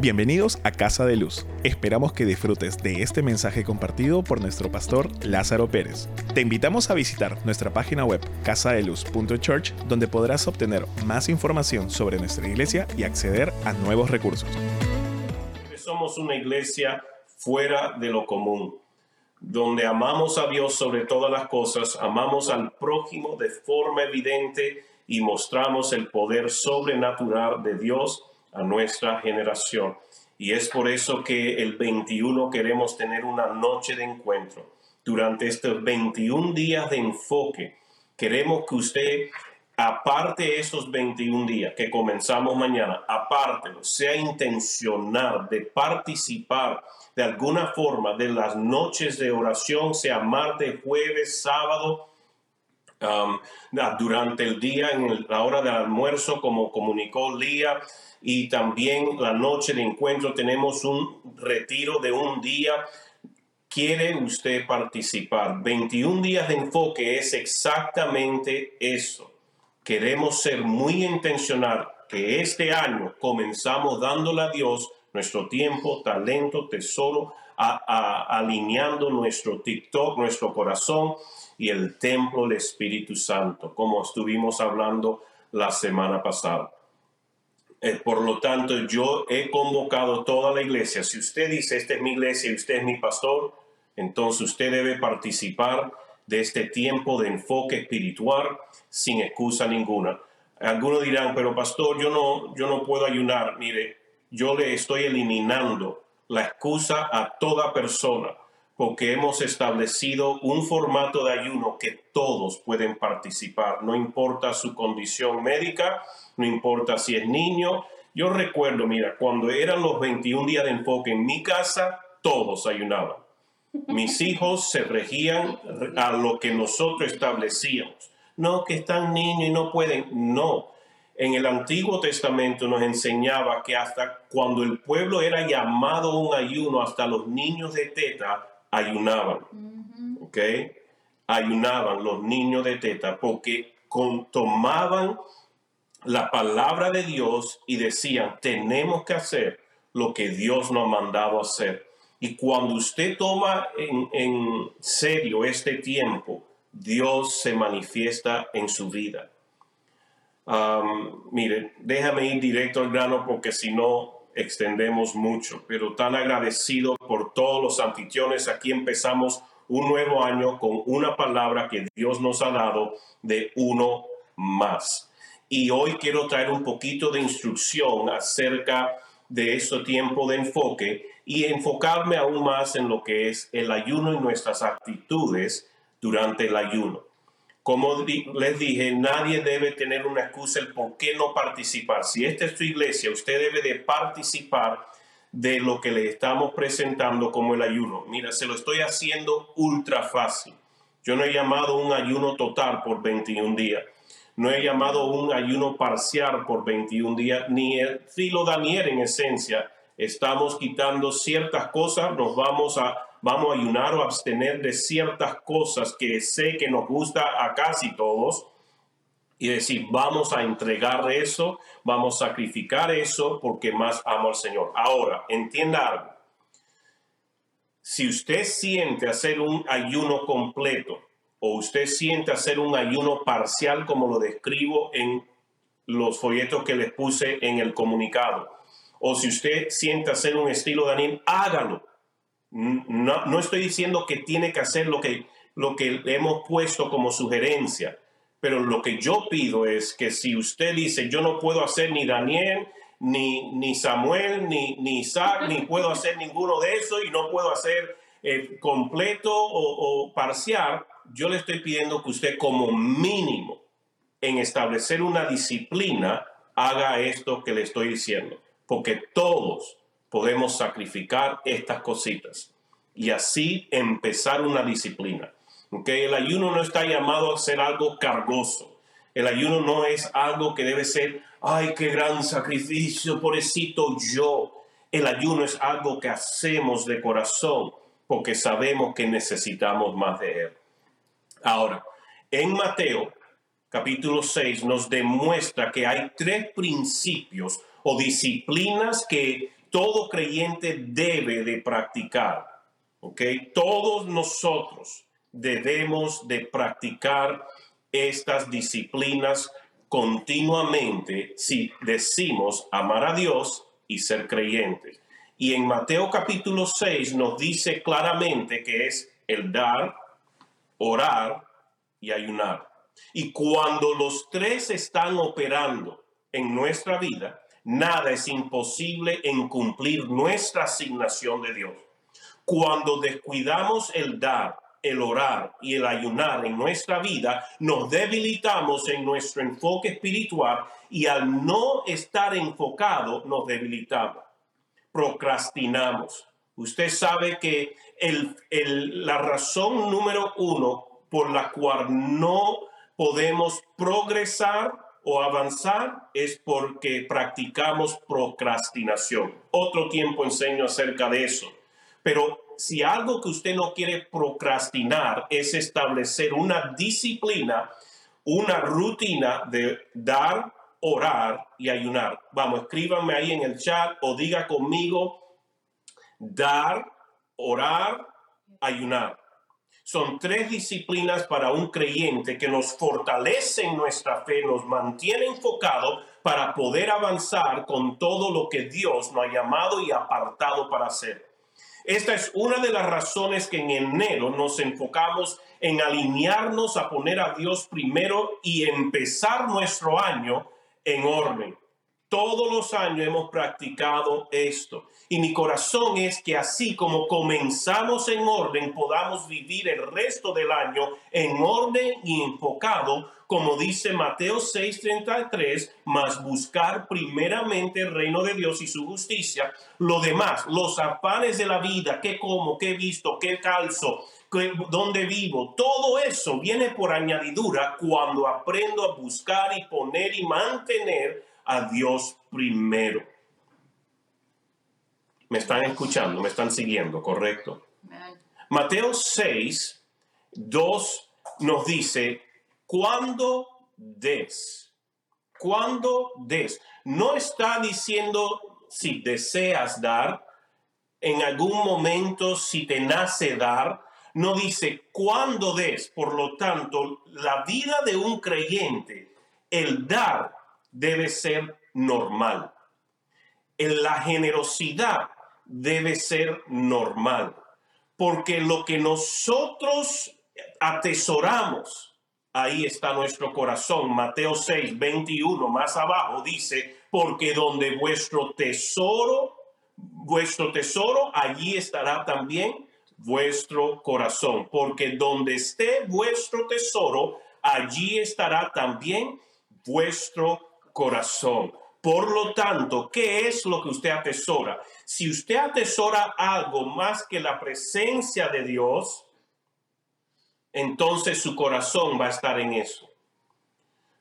Bienvenidos a Casa de Luz. Esperamos que disfrutes de este mensaje compartido por nuestro pastor Lázaro Pérez. Te invitamos a visitar nuestra página web casadeluz.church donde podrás obtener más información sobre nuestra iglesia y acceder a nuevos recursos. Somos una iglesia fuera de lo común, donde amamos a Dios sobre todas las cosas, amamos al prójimo de forma evidente y mostramos el poder sobrenatural de Dios a nuestra generación. Y es por eso que el 21 queremos tener una noche de encuentro. Durante estos 21 días de enfoque, queremos que usted, aparte esos 21 días que comenzamos mañana, aparte, sea intencional de participar de alguna forma de las noches de oración, sea martes, jueves, sábado, um, durante el día, en la hora del almuerzo, como comunicó Lía, y también la noche de encuentro tenemos un retiro de un día. ¿Quiere usted participar? 21 días de enfoque es exactamente eso. Queremos ser muy intencional que este año comenzamos dándole a Dios nuestro tiempo, talento, tesoro, alineando nuestro TikTok, nuestro corazón y el templo del Espíritu Santo, como estuvimos hablando la semana pasada. Eh, por lo tanto, yo he convocado toda la iglesia. Si usted dice, esta es mi iglesia y usted es mi pastor, entonces usted debe participar de este tiempo de enfoque espiritual sin excusa ninguna. Algunos dirán, pero pastor, yo no, yo no puedo ayunar. Mire, yo le estoy eliminando la excusa a toda persona porque hemos establecido un formato de ayuno que todos pueden participar, no importa su condición médica, no importa si es niño. Yo recuerdo, mira, cuando eran los 21 días de enfoque en mi casa, todos ayunaban. Mis hijos se regían a lo que nosotros establecíamos. No, que están niños y no pueden. No. En el Antiguo Testamento nos enseñaba que hasta cuando el pueblo era llamado a un ayuno, hasta los niños de teta ayunaban. ¿Ok? Ayunaban los niños de teta porque tomaban la palabra de Dios y decían, tenemos que hacer lo que Dios nos ha mandado hacer. Y cuando usted toma en, serio este tiempo, Dios se manifiesta en su vida. mire, déjame ir directo al grano porque si no extendemos mucho, pero tan agradecido por todos los anfitriones. Aquí empezamos un nuevo año con una palabra que Dios nos ha dado de uno más y hoy quiero traer un poquito de instrucción acerca de este tiempo de enfoque y enfocarme aún más en lo que es el ayuno y nuestras actitudes durante el ayuno. Como les dije, nadie debe tener una excusa el por qué no participar. Si esta es su iglesia, usted debe de participar de lo que le estamos presentando como el ayuno. Mira, se lo estoy haciendo ultra fácil. Yo no he llamado un ayuno total por 21 días. No he llamado un ayuno parcial por 21 días, ni el filo Daniel en esencia. Estamos quitando ciertas cosas, nos vamos a, vamos a ayunar o abstener de ciertas cosas que sé que nos gusta a casi todos. Y decir, vamos a entregar eso, vamos a sacrificar eso porque más amo al Señor. Ahora, entienda algo. Si usted siente hacer un ayuno completo, o usted siente hacer un ayuno parcial como lo describo en los folletos que les puse en el comunicado, o si usted siente hacer un estilo Daniel, hágalo. No, no estoy diciendo que tiene que hacer lo que, lo que le hemos puesto como sugerencia, pero lo que yo pido es que si usted dice, yo no puedo hacer ni Daniel, ni, ni Samuel, ni, ni Isaac, ni puedo hacer ninguno de eso y no puedo hacer eh, completo o, o parcial, yo le estoy pidiendo que usted como mínimo en establecer una disciplina haga esto que le estoy diciendo, porque todos podemos sacrificar estas cositas y así empezar una disciplina. ¿okay? El ayuno no está llamado a ser algo cargoso. El ayuno no es algo que debe ser, ay, qué gran sacrificio, pobrecito yo. El ayuno es algo que hacemos de corazón porque sabemos que necesitamos más de Él. Ahora, en Mateo capítulo 6 nos demuestra que hay tres principios o disciplinas que todo creyente debe de practicar. ¿Ok? Todos nosotros debemos de practicar estas disciplinas continuamente si decimos amar a Dios y ser creyentes. Y en Mateo capítulo 6 nos dice claramente que es el dar, orar y ayunar. Y cuando los tres están operando en nuestra vida, nada es imposible en cumplir nuestra asignación de Dios. Cuando descuidamos el dar, el orar y el ayunar en nuestra vida, nos debilitamos en nuestro enfoque espiritual y al no estar enfocado nos debilitamos, procrastinamos. Usted sabe que la razón número uno por la cual no podemos progresar o avanzar es porque practicamos procrastinación. Otro tiempo enseño acerca de eso. Pero si algo que usted no quiere procrastinar es establecer una disciplina, una rutina de dar, orar y ayunar. Vamos, escríbanme ahí en el chat o diga conmigo, dar, orar, ayunar. Son tres disciplinas para un creyente que nos fortalecen nuestra fe, nos mantiene enfocado para poder avanzar con todo lo que Dios nos ha llamado y apartado para hacer. Esta es una de las razones que en enero nos enfocamos en alinearnos a poner a Dios primero y empezar nuestro año en orden. Todos los años hemos practicado esto. Y mi corazón es que así como comenzamos en orden, podamos vivir el resto del año en orden y enfocado, como dice Mateo 6:33, más buscar primeramente el reino de Dios y su justicia. Lo demás, los afanes de la vida, qué como, qué visto, qué calzo, dónde vivo, todo eso viene por añadidura cuando aprendo a buscar y poner y mantener a Dios primero. Me están escuchando, me están siguiendo, ¿correcto? Mateo 6, 2 nos dice, cuando des, cuando des, no está diciendo si deseas dar, en algún momento si te nace dar, no dice cuando des. Por lo tanto, la vida de un creyente, el dar debe ser normal. En la generosidad debe ser normal, porque lo que nosotros atesoramos, ahí está nuestro corazón. Mateo 6, 21, más abajo dice, porque donde vuestro tesoro, vuestro tesoro, allí estará también vuestro corazón, porque donde esté vuestro tesoro, allí estará también vuestro corazón. Por lo tanto, ¿qué es lo que usted atesora? Si usted atesora algo más que la presencia de Dios, entonces su corazón va a estar en eso.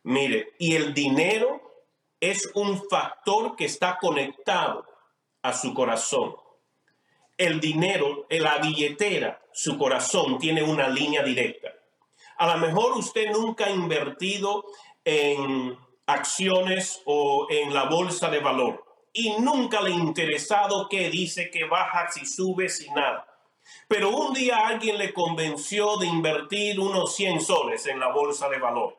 Mire, y el dinero es un factor que está conectado a su corazón. El dinero, la billetera, su corazón tiene una línea directa. A lo mejor usted nunca ha invertido en acciones o en la bolsa de valor y nunca le interesado que dice que baja si sube si nada. Pero un día alguien le convenció de invertir unos 100 soles en la bolsa de valor.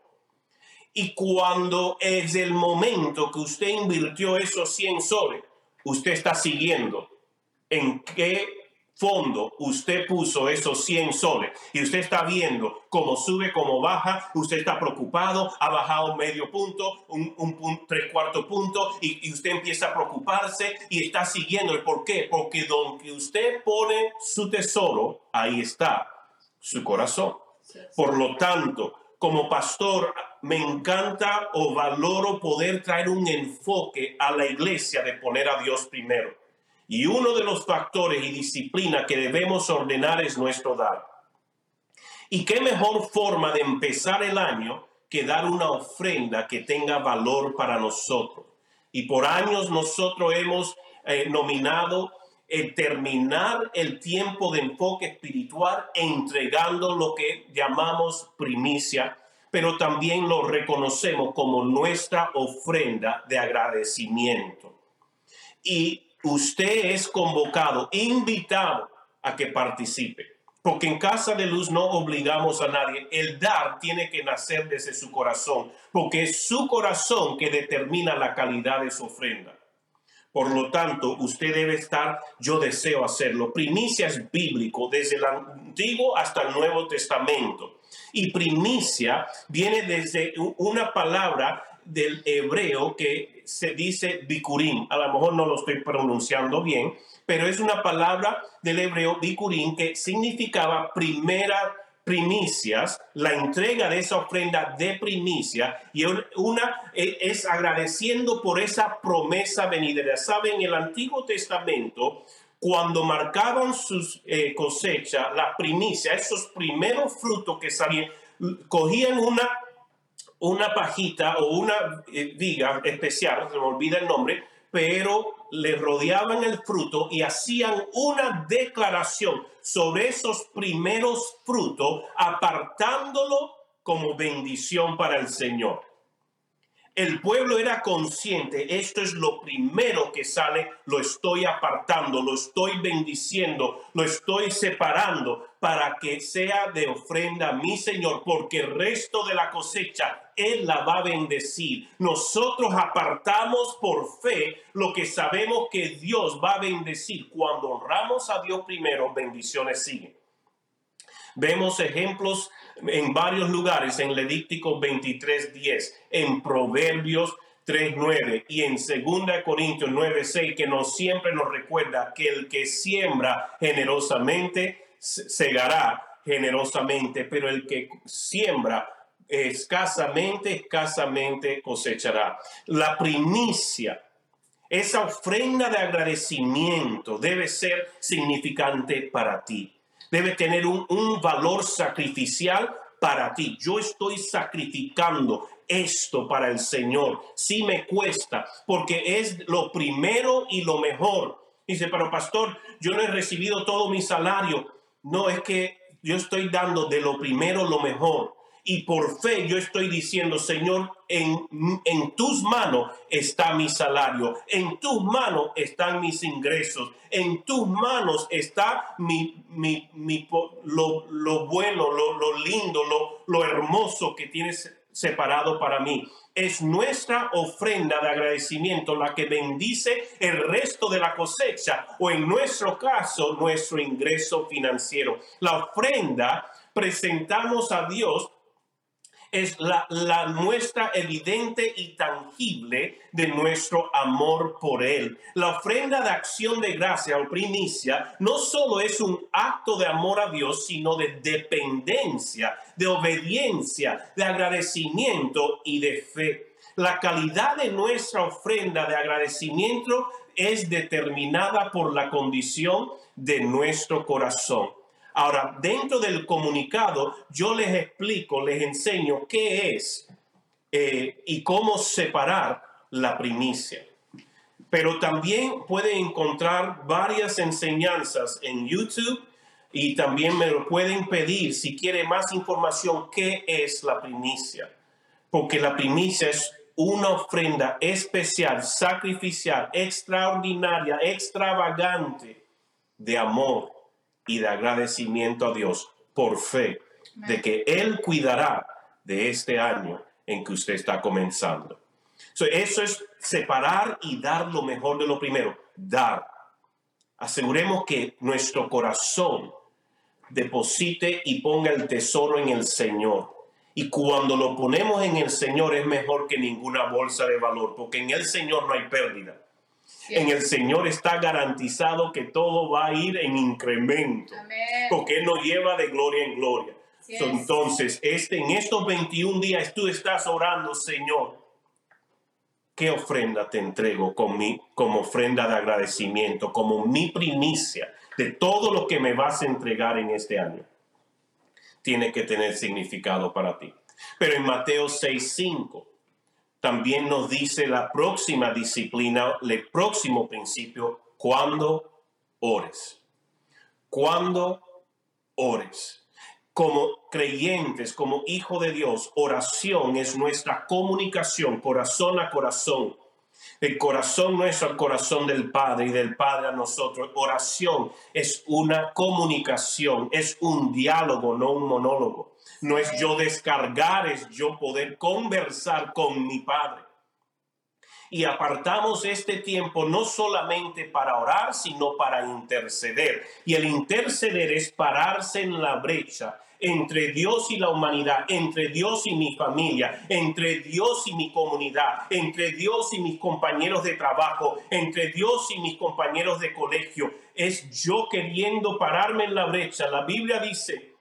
Y cuando es el momento que usted invirtió esos 100 soles, usted está siguiendo en qué fondo usted puso esos 100 soles y usted está viendo cómo sube, cómo baja, usted está preocupado, ha bajado medio punto, un, un, tres cuarto punto y, usted empieza a preocuparse y está siguiendo. Por qué, porque donde usted pone su tesoro, ahí está su corazón. Por lo tanto, como pastor, me encanta o valoro poder traer un enfoque a la iglesia de poner a Dios primero y uno de los factores y disciplina que debemos ordenar es nuestro dar. ¿Y qué mejor forma de empezar el año que dar una ofrenda que tenga valor para nosotros? Y por años nosotros hemos eh, nominado el terminar el tiempo de enfoque espiritual entregando lo que llamamos primicia, pero también lo reconocemos como nuestra ofrenda de agradecimiento. Y usted es convocado, invitado a que participe. Porque en Casa de Luz no obligamos a nadie. El dar tiene que nacer desde su corazón, porque es su corazón que determina la calidad de su ofrenda. Por lo tanto, usted debe estar, yo deseo hacerlo. Primicia es bíblico, desde el Antiguo hasta el Nuevo Testamento. Y primicia viene desde una palabra del hebreo que se dice bikurim. A lo mejor no lo estoy pronunciando bien, pero es una palabra del hebreo bikurim que significaba primera primicias, la entrega de esa ofrenda de primicia y una e, es agradeciendo por esa promesa venidera. Saben, en el Antiguo Testamento, cuando marcaban sus eh, cosechas, la primicia, esos primeros frutos que salían, cogían una una pajita o una eh, viga especial, se me olvida el nombre, pero le rodeaban el fruto y hacían una declaración sobre esos primeros frutos, apartándolo como bendición para el Señor. El pueblo era consciente, esto es lo primero que sale, lo estoy apartando, lo estoy bendiciendo, lo estoy separando para que sea de ofrenda mi Señor, porque el resto de la cosecha Él la va a bendecir. Nosotros apartamos por fe lo que sabemos que Dios va a bendecir. Cuando honramos a Dios primero, bendiciones siguen. Vemos ejemplos en varios lugares, en Levítico 23.10, en Proverbios 3.9 y en 2 Corintios 9.6, que nos siempre nos recuerda que el que siembra generosamente, segará generosamente, pero el que siembra escasamente, escasamente cosechará. La primicia, esa ofrenda de agradecimiento debe ser significante para ti debe tener un, valor sacrificial para ti. Yo estoy sacrificando esto para el Señor. Sí me cuesta, porque es lo primero y lo mejor. Dice, pero pastor, yo no he recibido todo mi salario. No, es que yo estoy dando de lo primero lo mejor. Y por fe yo estoy diciendo, Señor, en, en tus manos está mi salario, en tus manos están mis ingresos, en tus manos está mi, mi, mi lo, lo, bueno, lo, lo lindo, lo, lo hermoso que tienes separado para mí. Es nuestra ofrenda de agradecimiento la que bendice el resto de la cosecha o en nuestro caso nuestro ingreso financiero. La ofrenda presentamos a Dios es la, muestra evidente y tangible de nuestro amor por Él. La ofrenda de acción de gracia o primicia no solo es un acto de amor a Dios, sino de dependencia, de obediencia, de agradecimiento y de fe. La calidad de nuestra ofrenda de agradecimiento es determinada por la condición de nuestro corazón. Ahora, dentro del comunicado, yo les explico, les enseño qué es eh, y cómo separar la primicia. Pero también pueden encontrar varias enseñanzas en YouTube y también me lo pueden pedir si quiere más información qué es la primicia. Porque la primicia es una ofrenda especial, sacrificial, extraordinaria, extravagante de amor y de agradecimiento a Dios por fe de que Él cuidará de este año en que usted está comenzando. eso es separar y dar lo mejor de lo primero, dar. Aseguremos que nuestro corazón deposite y ponga el tesoro en el Señor. Y cuando lo ponemos en el Señor es mejor que ninguna bolsa de valor, porque en el Señor no hay pérdida. En el Señor está garantizado que todo va a ir en incremento, porque Él nos lleva de gloria en gloria. Entonces, este, en estos 21 días tú estás orando, Señor, ¿qué ofrenda te entrego con mi, como ofrenda de agradecimiento, como mi primicia de todo lo que me vas a entregar en este año? Tiene que tener significado para ti. Pero en Mateo 6:5 también nos dice la próxima disciplina, el próximo principio, cuando ores. Cuando ores. Como creyentes, como hijo de Dios, oración es nuestra comunicación corazón a corazón. el corazón nuestro al corazón del Padre y del Padre a nosotros. Oración es una comunicación, es un diálogo, no un monólogo. No es yo descargar, es yo poder conversar con mi Padre. Y apartamos este tiempo no solamente para orar, sino para interceder. Y el interceder es pararse en la brecha entre Dios y la humanidad, entre Dios y mi familia, entre Dios y mi comunidad, entre Dios y mis compañeros de trabajo, entre Dios y mis compañeros de colegio. Es yo queriendo pararme en la brecha. La Biblia dice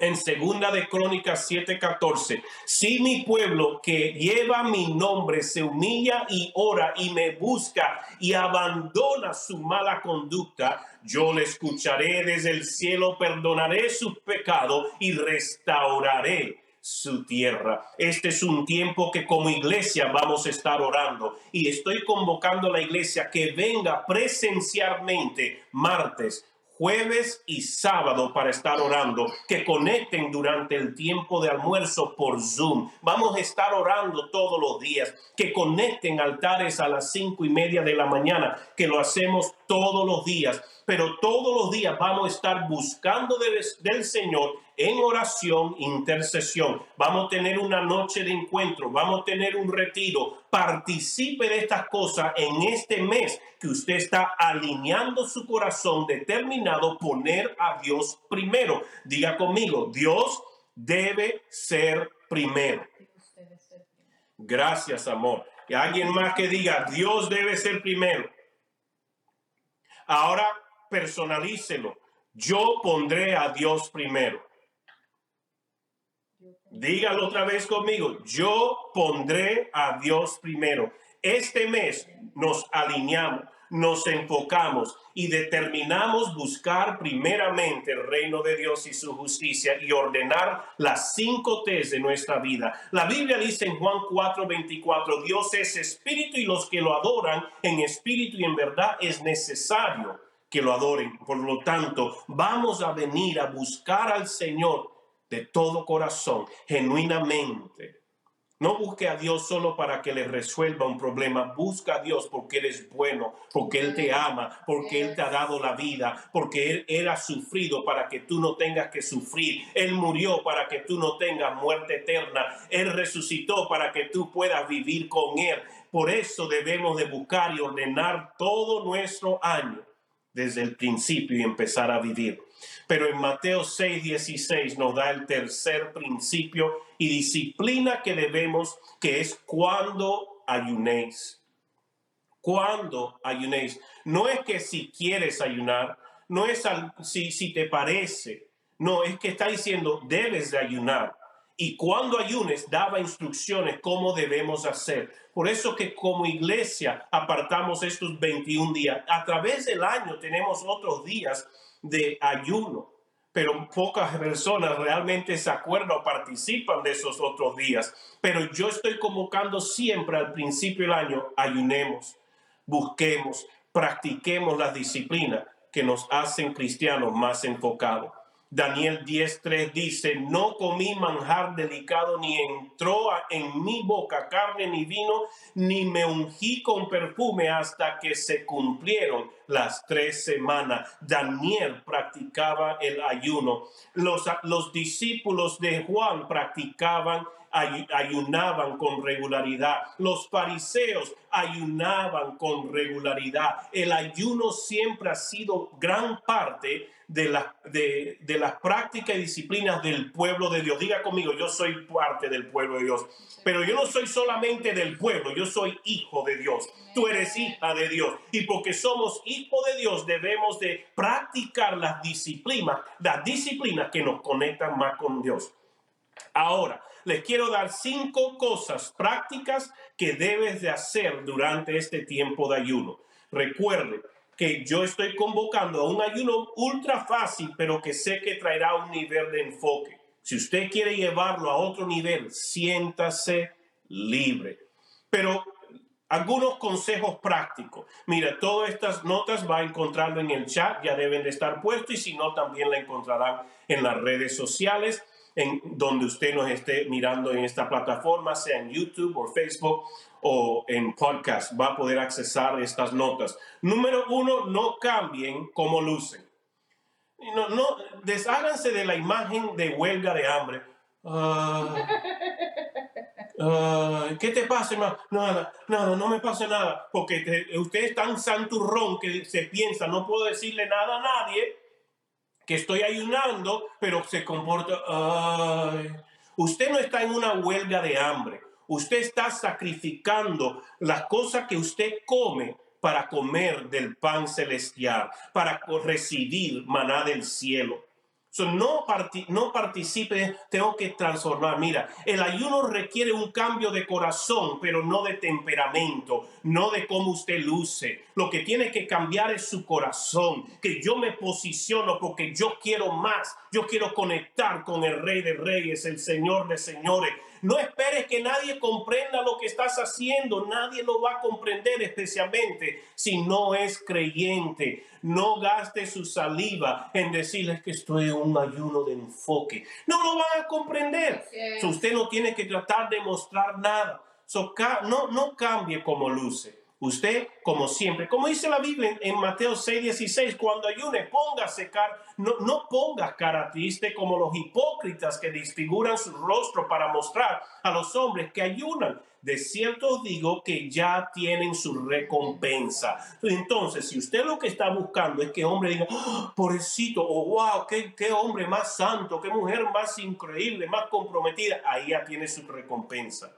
en segunda de Crónicas 7:14, si mi pueblo que lleva mi nombre se humilla y ora y me busca y abandona su mala conducta, yo le escucharé desde el cielo, perdonaré sus pecados y restauraré su tierra. Este es un tiempo que como iglesia vamos a estar orando y estoy convocando a la iglesia que venga presencialmente martes, jueves y sábado para estar orando, que conecten durante el tiempo de almuerzo por Zoom. Vamos a estar orando todos los días, que conecten altares a las cinco y media de la mañana, que lo hacemos todos los días pero todos los días vamos a estar buscando del Señor en oración, intercesión. Vamos a tener una noche de encuentro, vamos a tener un retiro. Participe de estas cosas en este mes que usted está alineando su corazón determinado poner a Dios primero. Diga conmigo, Dios debe ser primero. Gracias, amor. Y alguien más que diga, Dios debe ser primero. Ahora personalícelo. Yo pondré a Dios primero. Dígalo otra vez conmigo. Yo pondré a Dios primero. Este mes nos alineamos, nos enfocamos y determinamos buscar primeramente el reino de Dios y su justicia y ordenar las cinco T's de nuestra vida. La Biblia dice en Juan 4:24, Dios es espíritu y los que lo adoran en espíritu y en verdad es necesario que lo adoren. Por lo tanto, vamos a venir a buscar al Señor de todo corazón, genuinamente. No busque a Dios solo para que le resuelva un problema. Busca a Dios porque Él es bueno, porque Él te ama, porque Él te ha dado la vida, porque Él, Él ha sufrido para que tú no tengas que sufrir. Él murió para que tú no tengas muerte eterna. Él resucitó para que tú puedas vivir con Él. Por eso debemos de buscar y ordenar todo nuestro año desde el principio y empezar a vivir. Pero en Mateo 6, 16 nos da el tercer principio y disciplina que debemos, que es cuando ayunéis. Cuando ayunéis. No es que si quieres ayunar, no es si, si te parece, no, es que está diciendo debes de ayunar y cuando ayunes daba instrucciones cómo debemos hacer. Por eso que como iglesia apartamos estos 21 días. A través del año tenemos otros días de ayuno, pero pocas personas realmente se acuerdan o participan de esos otros días. Pero yo estoy convocando siempre al principio del año, ayunemos, busquemos, practiquemos las disciplinas que nos hacen cristianos más enfocados. Daniel 10.3 dice, no comí manjar delicado, ni entró en mi boca carne ni vino, ni me ungí con perfume hasta que se cumplieron las tres semanas. Daniel practicaba el ayuno. Los, los discípulos de Juan practicaban ayunaban con regularidad. Los fariseos ayunaban con regularidad. El ayuno siempre ha sido gran parte de, la, de, de las prácticas y disciplinas del pueblo de Dios. Diga conmigo, yo soy parte del pueblo de Dios. Pero yo no soy solamente del pueblo, yo soy hijo de Dios. Tú eres hija de Dios. Y porque somos hijos de Dios, debemos de practicar las disciplinas, las disciplinas que nos conectan más con Dios. Ahora, les quiero dar cinco cosas prácticas que debes de hacer durante este tiempo de ayuno. Recuerde que yo estoy convocando a un ayuno ultra fácil, pero que sé que traerá un nivel de enfoque. Si usted quiere llevarlo a otro nivel, siéntase libre. Pero algunos consejos prácticos. Mira, todas estas notas va a encontrarlo en el chat, ya deben de estar puestos y si no, también la encontrarán en las redes sociales en donde usted nos esté mirando en esta plataforma, sea en YouTube o Facebook o en podcast va a poder accesar estas notas. Número uno, no cambien como lucen. No, no, desháganse de la imagen de huelga de hambre. Ah, ah, ¿Qué te pasa, hermano? Nada, nada, no me pasa nada. Porque usted es tan santurrón que se piensa, no puedo decirle nada a nadie que estoy ayunando, pero se comporta. usted no está en una huelga de hambre. Usted está sacrificando las cosas que usted come para comer del pan celestial, para recibir maná del cielo. So, no, no participe, tengo que transformar. Mira, el ayuno requiere un cambio de corazón, pero no de temperamento, no de cómo usted luce. Lo que tiene que cambiar es su corazón, que yo me posiciono porque yo quiero más, yo quiero conectar con el Rey de Reyes, el Señor de Señores. No esperes que nadie comprenda lo que estás haciendo. Nadie lo va a comprender, especialmente si no es creyente. No gaste su saliva en decirles que estoy en un ayuno de enfoque. No lo van a comprender. usted no tiene que tratar de mostrar nada. no, no cambie como luce. Usted, como siempre, como dice la Biblia en, Mateo 6, 16, cuando ayune, ponga secar, no, no ponga cara triste como los hipócritas que disfiguran su rostro para mostrar a los hombres que ayunan. De cierto digo que ya tienen su recompensa. Entonces, si usted lo que está buscando es que hombre diga, oh, pobrecito, o oh, wow, qué, qué hombre más santo, qué mujer más increíble, más comprometida, ahí ya tiene su recompensa.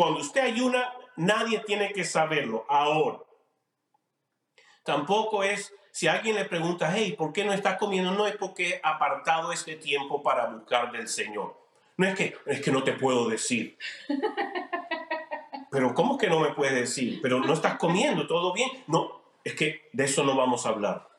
Cuando usted ayuna, nadie tiene que saberlo ahora. Tampoco es, si alguien le pregunta, hey, ¿por qué no está comiendo? No es porque he apartado este tiempo para buscar del Señor. No es que, es que no te puedo decir. Pero ¿cómo que no me puedes decir? Pero no estás comiendo, todo bien. No, es que de eso no vamos a hablar.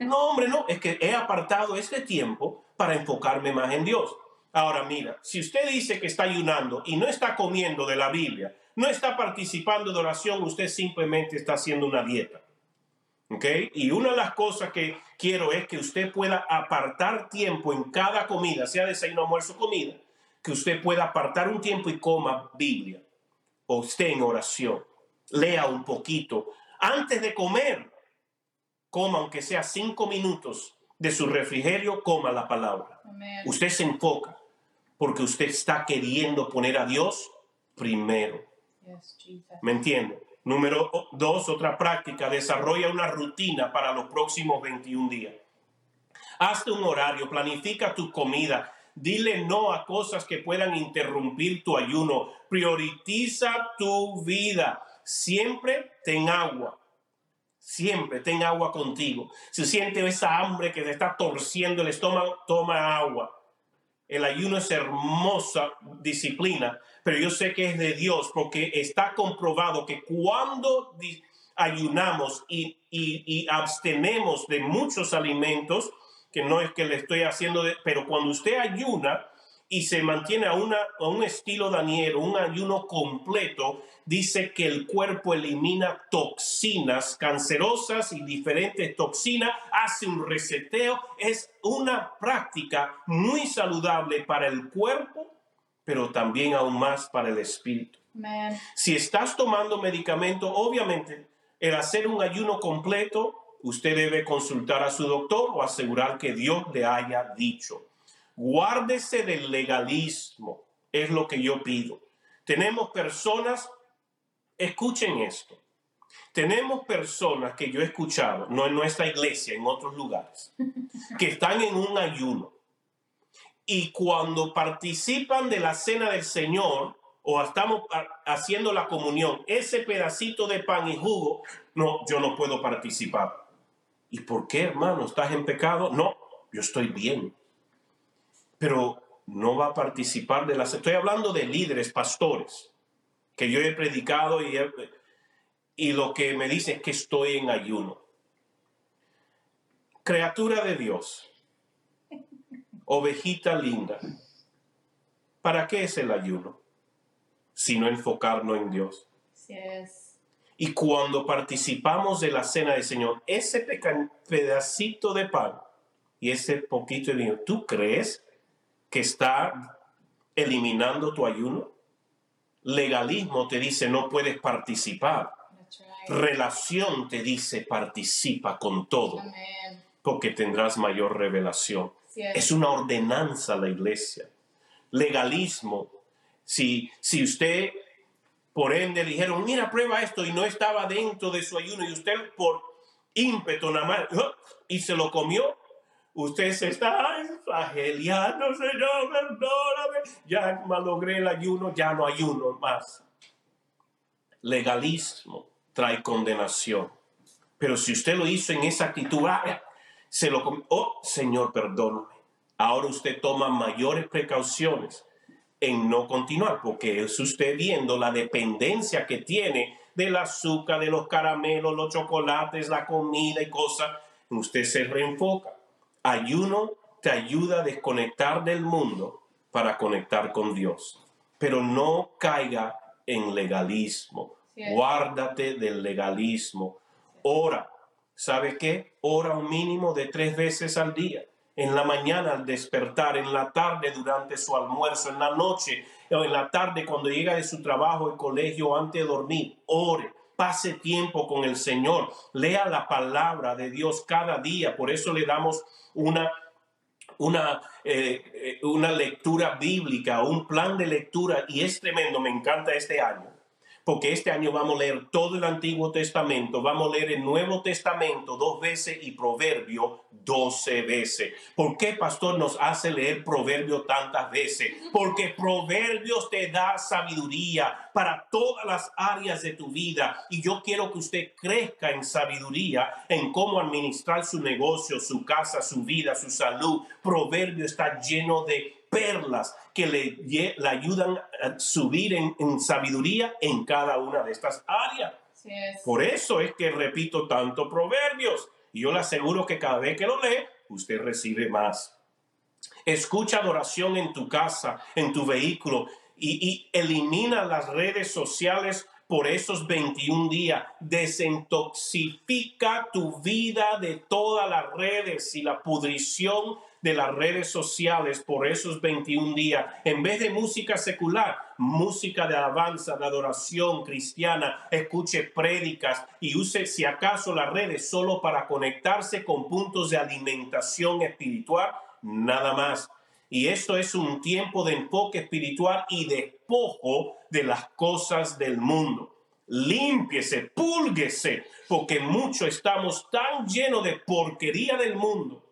No, hombre, no, es que he apartado este tiempo para enfocarme más en Dios. Ahora mira, si usted dice que está ayunando y no está comiendo de la Biblia, no está participando de oración, usted simplemente está haciendo una dieta. ¿Ok? Y una de las cosas que quiero es que usted pueda apartar tiempo en cada comida, sea desayuno, almuerzo, comida, que usted pueda apartar un tiempo y coma Biblia o esté en oración. Lea un poquito. Antes de comer, coma aunque sea cinco minutos de su refrigerio, coma la palabra. Usted se enfoca porque usted está queriendo poner a Dios primero. ¿Me entiende? Número dos, otra práctica, desarrolla una rutina para los próximos 21 días. Hazte un horario, planifica tu comida, dile no a cosas que puedan interrumpir tu ayuno, prioriza tu vida, siempre ten agua, siempre ten agua contigo. Si siente esa hambre que te está torciendo el estómago, toma agua. El ayuno es hermosa disciplina, pero yo sé que es de Dios porque está comprobado que cuando ayunamos y, y, abstenemos de muchos alimentos, que no es que le estoy haciendo, pero cuando usted ayuna y se mantiene a, una, a un estilo daniero, un ayuno completo, dice que el cuerpo elimina toxinas cancerosas y diferentes toxinas, hace un reseteo, es una práctica muy saludable para el cuerpo, pero también aún más para el espíritu. Si estás tomando medicamento, obviamente el hacer un ayuno completo, usted debe consultar a su doctor o asegurar que Dios le haya dicho. Guárdese del legalismo, es lo que yo pido. Tenemos personas Escuchen esto. Tenemos personas que yo he escuchado, no en nuestra iglesia, en otros lugares, que están en un ayuno. Y cuando participan de la cena del Señor o estamos haciendo la comunión, ese pedacito de pan y jugo, no, yo no puedo participar. ¿Y por qué, hermano? ¿Estás en pecado? No, yo estoy bien. Pero no va a participar de la... Estoy hablando de líderes, pastores que yo he predicado y, y lo que me dice es que estoy en ayuno. Criatura de Dios, ovejita linda, ¿para qué es el ayuno? Sino enfocarnos en Dios. Y cuando participamos de la cena del Señor, ese pedacito de pan y ese poquito de vino, ¿tú crees que está eliminando tu ayuno? Legalismo te dice no puedes participar. Relación te dice participa con todo, porque tendrás mayor revelación. Es una ordenanza la iglesia. Legalismo, si, si usted por ende le dijeron, mira, prueba esto y no estaba dentro de su ayuno y usted por ímpetu nada más ¡ah! y se lo comió, usted se está flageliando, Señor, perdóname, ya malogré el ayuno, ya no ayuno más. Legalismo trae condenación. Pero si usted lo hizo en esa actitud, ah, se lo oh Señor, perdóname. Ahora usted toma mayores precauciones en no continuar, porque es usted viendo la dependencia que tiene del azúcar, de los caramelos, los chocolates, la comida y cosas. Usted se reenfoca. Ayuno te ayuda a desconectar del mundo para conectar con Dios, pero no caiga en legalismo. Guárdate del legalismo. Ora. ¿Sabe qué? Ora un mínimo de tres veces al día. En la mañana al despertar, en la tarde durante su almuerzo, en la noche o en la tarde cuando llega de su trabajo, el colegio, antes de dormir. Ore, pase tiempo con el Señor. Lea la palabra de Dios cada día. Por eso le damos una una, eh, eh, una lectura bíblica, un plan de lectura, y es tremendo, me encanta este año, porque este año vamos a leer todo el Antiguo Testamento, vamos a leer el Nuevo Testamento dos veces y Proverbio doce veces. ¿Por qué, pastor, nos hace leer Proverbio tantas veces? Porque Proverbios te da sabiduría para todas las áreas de tu vida, y yo quiero que usted crezca en sabiduría, en cómo administrar su negocio, su casa, su vida, su salud. Proverbio está lleno de perlas que le, ayudan a subir en, en sabiduría en cada una de estas áreas. Es. Por eso es que repito tanto proverbios. Y yo le aseguro que cada vez que lo lee, usted recibe más. Escucha adoración en tu casa, en tu vehículo y, y elimina las redes sociales por esos 21 días. Desintoxifica tu vida de todas las redes y la pudrición de las redes sociales por esos 21 días. En vez de música secular, música de alabanza, de adoración cristiana, escuche prédicas y use si acaso las redes solo para conectarse con puntos de alimentación espiritual, nada más. Y esto es un tiempo de enfoque espiritual y despojo de las cosas del mundo. Límpiese, púlguese, porque mucho estamos tan llenos de porquería del mundo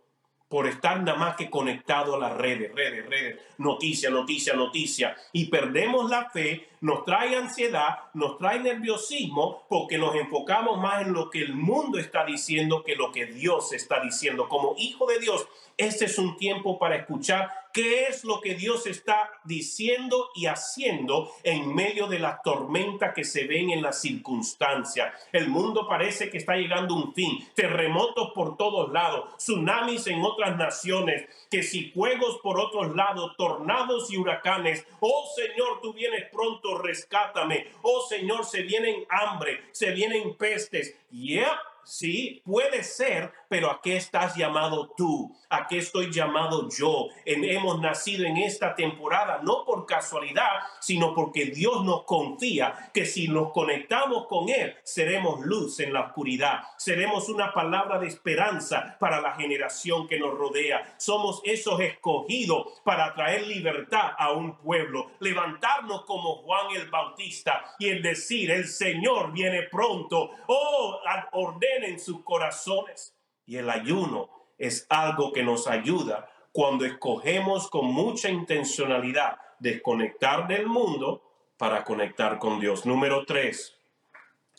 por estar nada más que conectado a las redes, redes, redes, noticia, noticia, noticia, y perdemos la fe, nos trae ansiedad, nos trae nerviosismo, porque nos enfocamos más en lo que el mundo está diciendo que lo que Dios está diciendo. Como hijo de Dios, este es un tiempo para escuchar qué es lo que Dios está diciendo y haciendo en medio de la tormenta que se ven en las circunstancias. El mundo parece que está llegando a un fin, terremotos por todos lados, tsunamis en otras naciones, que si fuegos por otros lados, tornados y huracanes. Oh Señor, tú vienes pronto, rescátame. Oh Señor, se vienen hambre, se vienen pestes. Yeah. Sí, puede ser, pero ¿a qué estás llamado tú? ¿A qué estoy llamado yo? En- hemos nacido en esta temporada no por casualidad, sino porque Dios nos confía que si nos conectamos con Él, seremos luz en la oscuridad, seremos una palabra de esperanza para la generación que nos rodea. Somos esos escogidos para traer libertad a un pueblo, levantarnos como Juan el Bautista y el decir, el Señor viene pronto. Oh, ordenen sus corazones. Y el ayuno es algo que nos ayuda cuando escogemos con mucha intencionalidad desconectar del mundo para conectar con Dios. Número tres,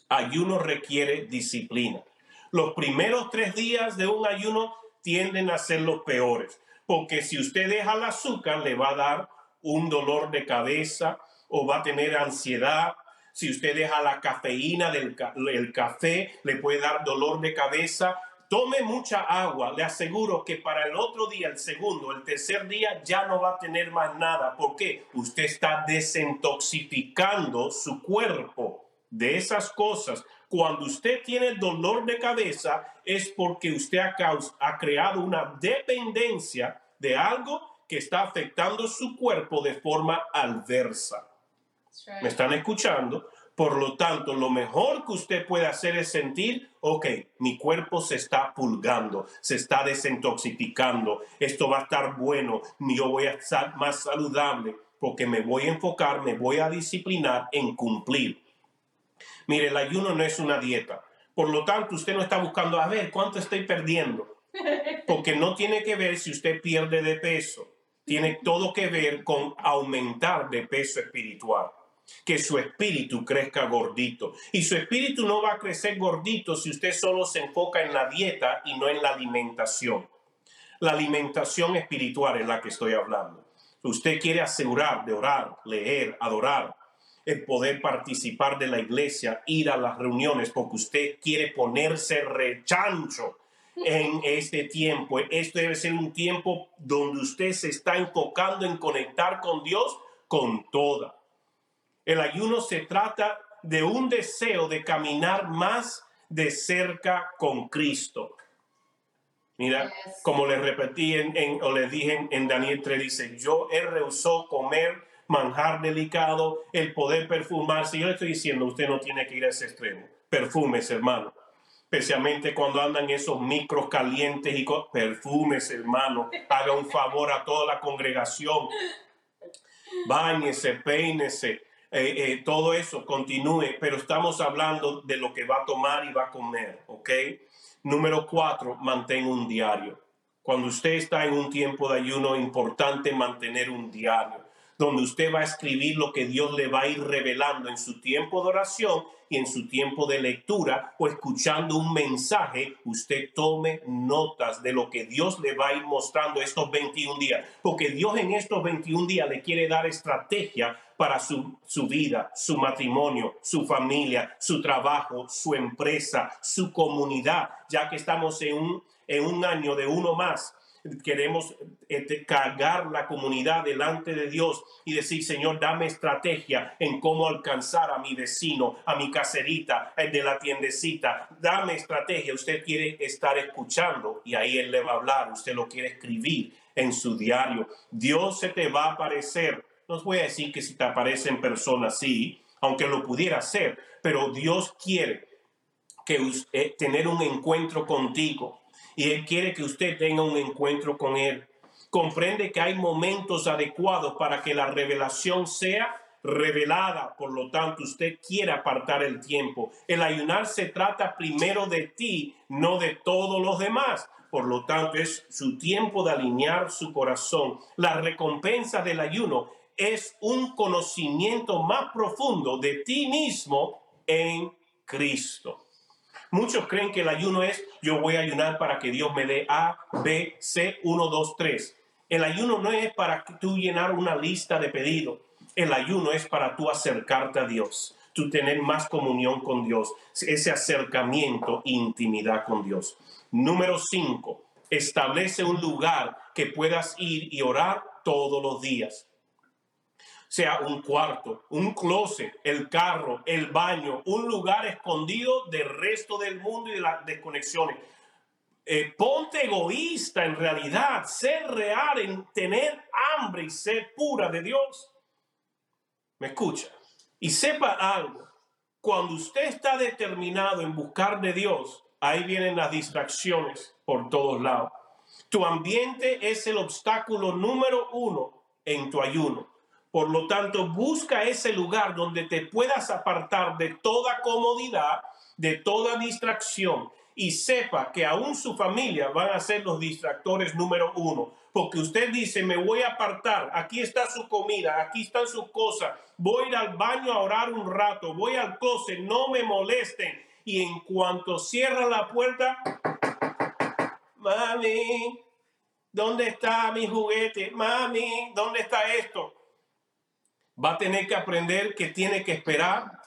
ayuno requiere disciplina. Los primeros tres días de un ayuno tienden a ser los peores, porque si usted deja el azúcar le va a dar un dolor de cabeza o va a tener ansiedad. Si usted deja la cafeína del el café, le puede dar dolor de cabeza. Tome mucha agua. Le aseguro que para el otro día, el segundo, el tercer día, ya no va a tener más nada. ¿Por qué? Usted está desintoxicando su cuerpo de esas cosas. Cuando usted tiene dolor de cabeza es porque usted ha, ha creado una dependencia de algo que está afectando su cuerpo de forma adversa. ¿Me están escuchando? Por lo tanto, lo mejor que usted puede hacer es sentir, ok, mi cuerpo se está pulgando, se está desintoxicando, esto va a estar bueno, yo voy a estar más saludable porque me voy a enfocar, me voy a disciplinar en cumplir. Mire, el ayuno no es una dieta. Por lo tanto, usted no está buscando a ver cuánto estoy perdiendo, porque no tiene que ver si usted pierde de peso, tiene todo que ver con aumentar de peso espiritual que su espíritu crezca gordito. Y su espíritu no va a crecer gordito si usted solo se enfoca en la dieta y no en la alimentación. La alimentación espiritual es la que estoy hablando. Usted quiere asegurar de orar, leer, adorar, el poder participar de la iglesia, ir a las reuniones, porque usted quiere ponerse rechancho en este tiempo. Esto debe ser un tiempo donde usted se está enfocando en conectar con Dios con toda el ayuno se trata de un deseo de caminar más de cerca con Cristo. Mira, como le repetí en, o le dije en, Daniel 3, dice, yo he rehusó comer manjar delicado, el poder perfumarse. Yo le estoy diciendo, usted no tiene que ir a ese extremo. Perfumes, hermano. Especialmente cuando andan esos micros calientes y perfumes, hermano. Haga un favor a toda la congregación. Báñese, peínese, eh, eh, todo eso continúe, pero estamos hablando de lo que va a tomar y va a comer, ¿ok? Número cuatro, mantén un diario. Cuando usted está en un tiempo de ayuno, importante mantener un diario, donde usted va a escribir lo que Dios le va a ir revelando en su tiempo de oración y en su tiempo de lectura o escuchando un mensaje, usted tome notas de lo que Dios le va a ir mostrando estos 21 días, porque Dios en estos 21 días le quiere dar estrategia para su, su vida, su matrimonio, su familia, su trabajo, su empresa, su comunidad, ya que estamos en un, en un año de uno más queremos este, cargar la comunidad delante de Dios y decir, Señor, dame estrategia en cómo alcanzar a mi vecino, a mi caserita, el de la tiendecita. Dame estrategia. Usted quiere estar escuchando y ahí Él le va a hablar. Usted lo quiere escribir en su diario. Dios se te va a aparecer. No os voy a decir que si te aparece en persona, sí, aunque lo pudiera hacer, pero Dios quiere que usted, tener un encuentro contigo y Él quiere que usted tenga un encuentro con Él. Comprende que hay momentos adecuados para que la revelación sea revelada. Por lo tanto, usted quiere apartar el tiempo. El ayunar se trata primero de ti, no de todos los demás. Por lo tanto, es su tiempo de alinear su corazón. La recompensa del ayuno es un conocimiento más profundo de ti mismo en Cristo. Muchos creen que el ayuno es yo voy a ayunar para que Dios me dé A, B, C, 1, 2, 3. El ayuno no es para tú llenar una lista de pedidos. El ayuno es para tú acercarte a Dios, tú tener más comunión con Dios, ese acercamiento, intimidad con Dios. Número 5. Establece un lugar que puedas ir y orar todos los días sea un cuarto, un closet, el carro, el baño, un lugar escondido del resto del mundo y de las desconexiones. Eh, ponte egoísta en realidad, ser real en tener hambre y ser pura de Dios. ¿Me escucha? Y sepa algo, cuando usted está determinado en buscar de Dios, ahí vienen las distracciones por todos lados. Tu ambiente es el obstáculo número uno en tu ayuno. Por lo tanto, busca ese lugar donde te puedas apartar de toda comodidad, de toda distracción y sepa que aún su familia van a ser los distractores número uno. Porque usted dice, me voy a apartar, aquí está su comida, aquí están sus cosas, voy al baño a orar un rato, voy al closet, no me molesten. Y en cuanto cierra la puerta, mami, ¿dónde está mi juguete? Mami, ¿dónde está esto? Va a tener que aprender que tiene que esperar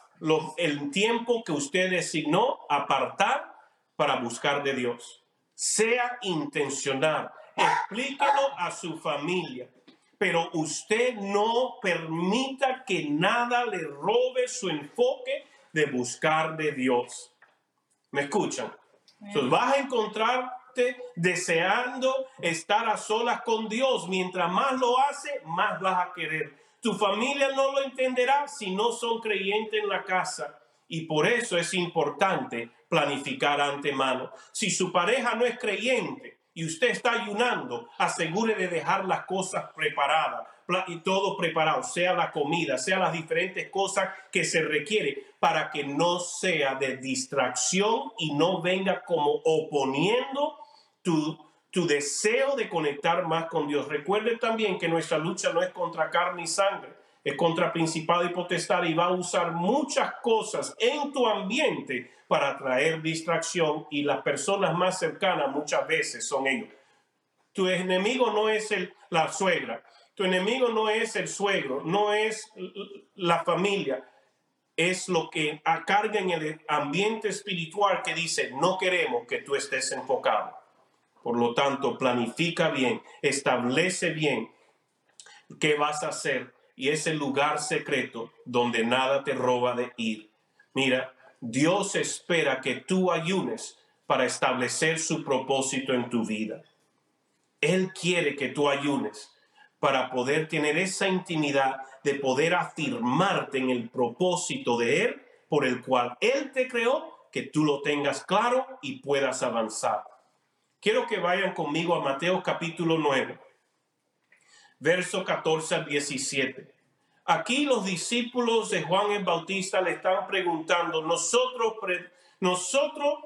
el tiempo que usted designó apartar para buscar de Dios. Sea intencional, explíquelo a su familia, pero usted no permita que nada le robe su enfoque de buscar de Dios. ¿Me escuchan? Entonces vas a encontrarte deseando estar a solas con Dios. Mientras más lo hace, más vas a querer Tu familia no lo entenderá si no son creyentes en la casa. Y por eso es importante planificar antemano. Si su pareja no es creyente y usted está ayunando, asegure de dejar las cosas preparadas y todo preparado, sea la comida, sea las diferentes cosas que se requiere para que no sea de distracción y no venga como oponiendo tu, tu deseo de conectar más con Dios. Recuerde también que nuestra lucha no es contra carne y sangre, es contra principado y potestad y va a usar muchas cosas en tu ambiente para traer distracción y las personas más cercanas muchas veces son ellos. Tu enemigo no es el, la suegra, tu enemigo no es el suegro, no es la familia, es lo que carga en el ambiente espiritual que dice, no queremos que tú estés enfocado. Por lo tanto, planifica bien, establece bien qué vas a hacer y es el lugar secreto donde nada te roba de ir. Mira, Dios espera que tú ayunes para establecer su propósito en tu vida. Él quiere que tú ayunes para poder tener esa intimidad de poder afirmarte en el propósito de Él por el cual Él te creó, que tú lo tengas claro y puedas avanzar. Quiero que vayan conmigo a Mateo capítulo 9 verso 14 al 17. Aquí los discípulos de Juan el Bautista le están preguntando, nosotros, nosotros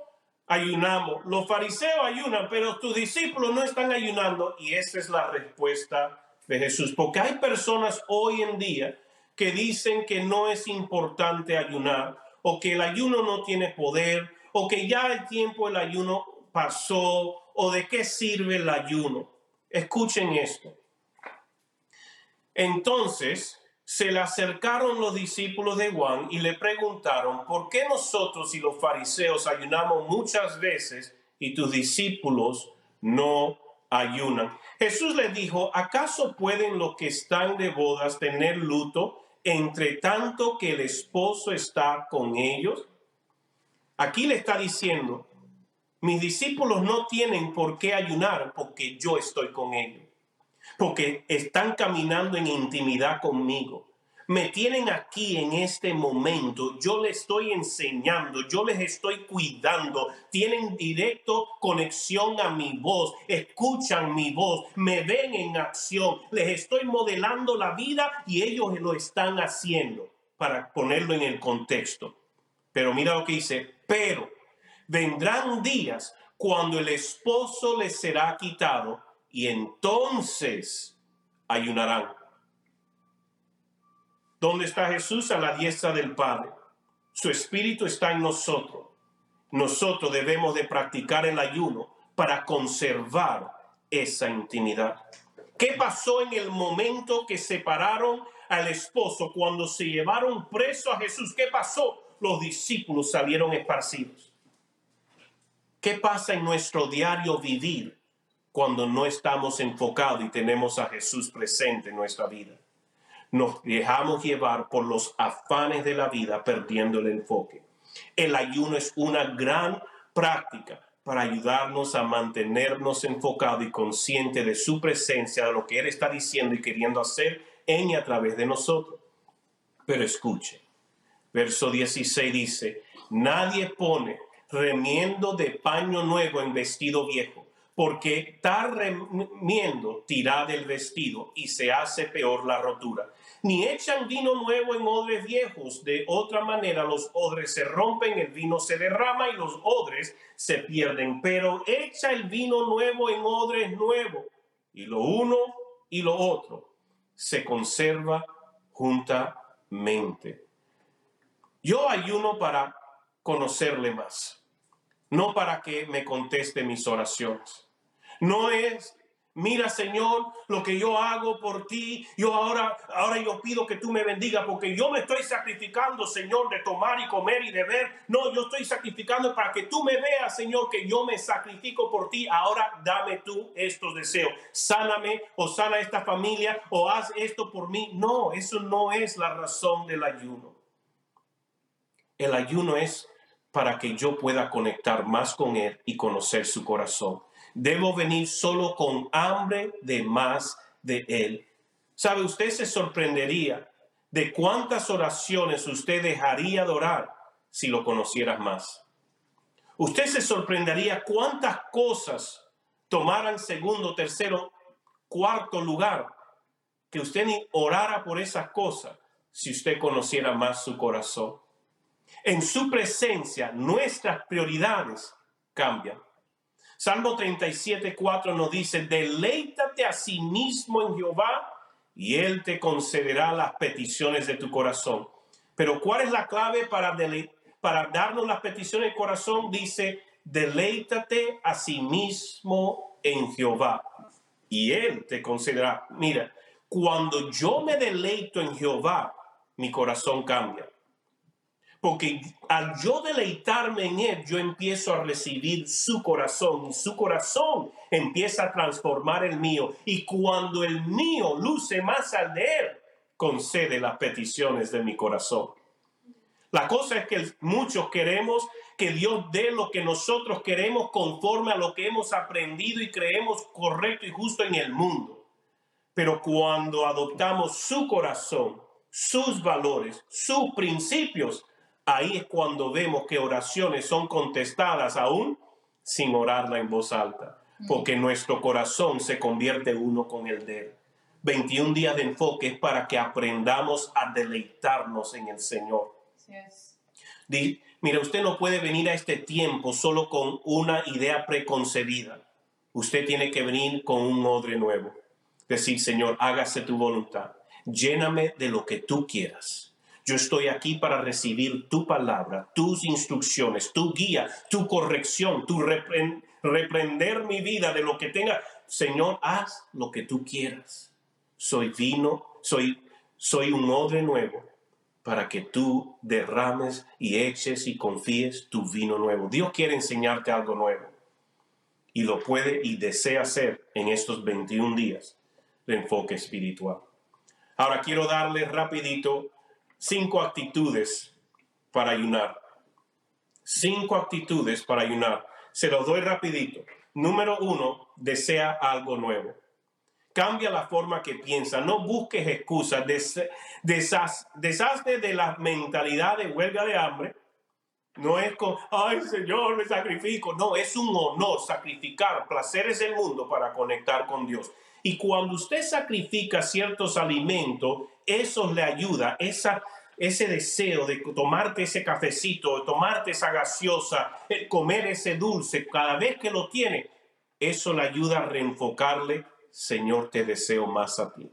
ayunamos, los fariseos ayunan, pero tus discípulos no están ayunando. Y esa es la respuesta de Jesús, porque hay personas hoy en día que dicen que no es importante ayunar, o que el ayuno no tiene poder, o que ya el tiempo del ayuno pasó, o de qué sirve el ayuno. Escuchen esto. Entonces se le acercaron los discípulos de Juan y le preguntaron, ¿por qué nosotros y los fariseos ayunamos muchas veces y tus discípulos no ayunan? Jesús les dijo, ¿acaso pueden los que están de bodas tener luto entre tanto que el esposo está con ellos? Aquí le está diciendo, mis discípulos no tienen por qué ayunar porque yo estoy con ellos porque están caminando en intimidad conmigo. Me tienen aquí en este momento, yo les estoy enseñando, yo les estoy cuidando, tienen directo conexión a mi voz, escuchan mi voz, me ven en acción, les estoy modelando la vida y ellos lo están haciendo para ponerlo en el contexto. Pero mira lo que dice, pero vendrán días cuando el esposo les será quitado y entonces ayunarán. ¿Dónde está Jesús? A la diestra del Padre. Su espíritu está en nosotros. Nosotros debemos de practicar el ayuno para conservar esa intimidad. ¿Qué pasó en el momento que separaron al esposo cuando se llevaron preso a Jesús? ¿Qué pasó? Los discípulos salieron esparcidos. ¿Qué pasa en nuestro diario vivir cuando no estamos enfocados y tenemos a Jesús presente en nuestra vida. Nos dejamos llevar por los afanes de la vida perdiendo el enfoque. El ayuno es una gran práctica para ayudarnos a mantenernos enfocados y conscientes de su presencia, de lo que Él está diciendo y queriendo hacer en y a través de nosotros. Pero escuche, verso 16 dice, nadie pone remiendo de paño nuevo en vestido viejo porque está remiendo tirar del vestido y se hace peor la rotura. Ni echan vino nuevo en odres viejos, de otra manera los odres se rompen, el vino se derrama y los odres se pierden, pero echa el vino nuevo en odres nuevos y lo uno y lo otro se conserva juntamente. Yo ayuno para conocerle más, no para que me conteste mis oraciones. No es, mira Señor, lo que yo hago por ti, yo ahora, ahora yo pido que tú me bendiga porque yo me estoy sacrificando, Señor, de tomar y comer y de ver. No, yo estoy sacrificando para que tú me veas, Señor, que yo me sacrifico por ti. Ahora dame tú estos deseos. Sáname o sana esta familia o haz esto por mí. No, eso no es la razón del ayuno. El ayuno es para que yo pueda conectar más con Él y conocer su corazón. Debo venir solo con hambre de más de Él. Sabe, usted se sorprendería de cuántas oraciones usted dejaría de orar si lo conocieras más. Usted se sorprendería cuántas cosas tomaran segundo, tercero, cuarto lugar, que usted ni orara por esas cosas si usted conociera más su corazón. En su presencia, nuestras prioridades cambian. Salmo 37, 4 nos dice, deleítate a sí mismo en Jehová y Él te concederá las peticiones de tu corazón. Pero ¿cuál es la clave para, para darnos las peticiones del corazón? Dice, deleítate a sí mismo en Jehová y Él te concederá. Mira, cuando yo me deleito en Jehová, mi corazón cambia. Porque al yo deleitarme en Él, yo empiezo a recibir su corazón y su corazón empieza a transformar el mío. Y cuando el mío luce más al de Él, concede las peticiones de mi corazón. La cosa es que muchos queremos que Dios dé lo que nosotros queremos conforme a lo que hemos aprendido y creemos correcto y justo en el mundo. Pero cuando adoptamos su corazón, sus valores, sus principios, ahí es cuando vemos que oraciones son contestadas aún sin orarla en voz alta, porque nuestro corazón se convierte uno con el de él. 21 días de enfoque es para que aprendamos a deleitarnos en el Señor. mira, usted no puede venir a este tiempo solo con una idea preconcebida. Usted tiene que venir con un odre nuevo. Decir, Señor, hágase tu voluntad. Lléname de lo que tú quieras yo estoy aquí para recibir tu palabra, tus instrucciones, tu guía, tu corrección, tu reprender mi vida de lo que tenga. Señor, haz lo que tú quieras. Soy vino, soy, soy un odre nuevo para que tú derrames y eches y confíes tu vino nuevo. Dios quiere enseñarte algo nuevo y lo puede y desea hacer en estos 21 días de enfoque espiritual. Ahora quiero darle rapidito cinco actitudes para ayunar. Cinco actitudes para ayunar. Se los doy rapidito. Número uno, desea algo nuevo. Cambia la forma que piensa. No busques excusas. deshazte de la mentalidad de huelga de hambre. No es con, ay Señor, me sacrifico. No, es un honor sacrificar placeres del mundo para conectar con Dios. Y cuando usted sacrifica ciertos alimentos, eso le ayuda, esa, ese deseo de tomarte ese cafecito, de tomarte esa gaseosa, comer ese dulce, cada vez que lo tiene, eso le ayuda a reenfocarle, Señor, te deseo más a ti.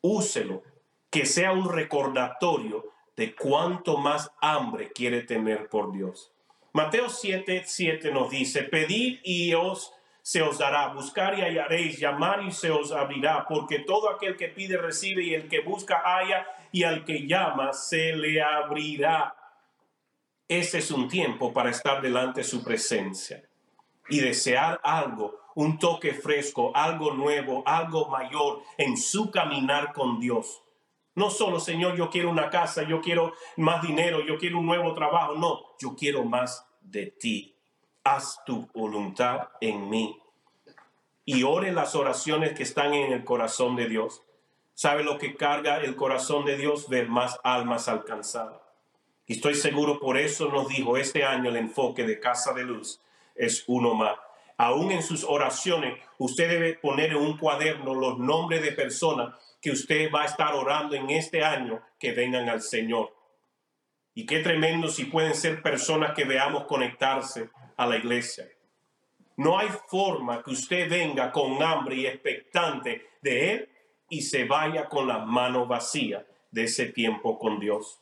Úselo, que sea un recordatorio de cuánto más hambre quiere tener por Dios. Mateo 7, 7 nos dice, pedid y os se os dará, buscar y hallaréis, llamar y se os abrirá, porque todo aquel que pide recibe y el que busca halla y al que llama se le abrirá. Ese es un tiempo para estar delante de su presencia y desear algo, un toque fresco, algo nuevo, algo mayor en su caminar con Dios. No solo, Señor, yo quiero una casa, yo quiero más dinero, yo quiero un nuevo trabajo. No, yo quiero más de ti haz tu voluntad en mí. Y ore las oraciones que están en el corazón de Dios. ¿Sabe lo que carga el corazón de Dios? Ver más almas alcanzadas. Y estoy seguro por eso nos dijo este año el enfoque de Casa de Luz es uno más. Aún en sus oraciones, usted debe poner en un cuaderno los nombres de personas que usted va a estar orando en este año que vengan al Señor. Y qué tremendo si pueden ser personas que veamos conectarse a la iglesia. No hay forma que usted venga con hambre y expectante de Él y se vaya con la mano vacía de ese tiempo con Dios.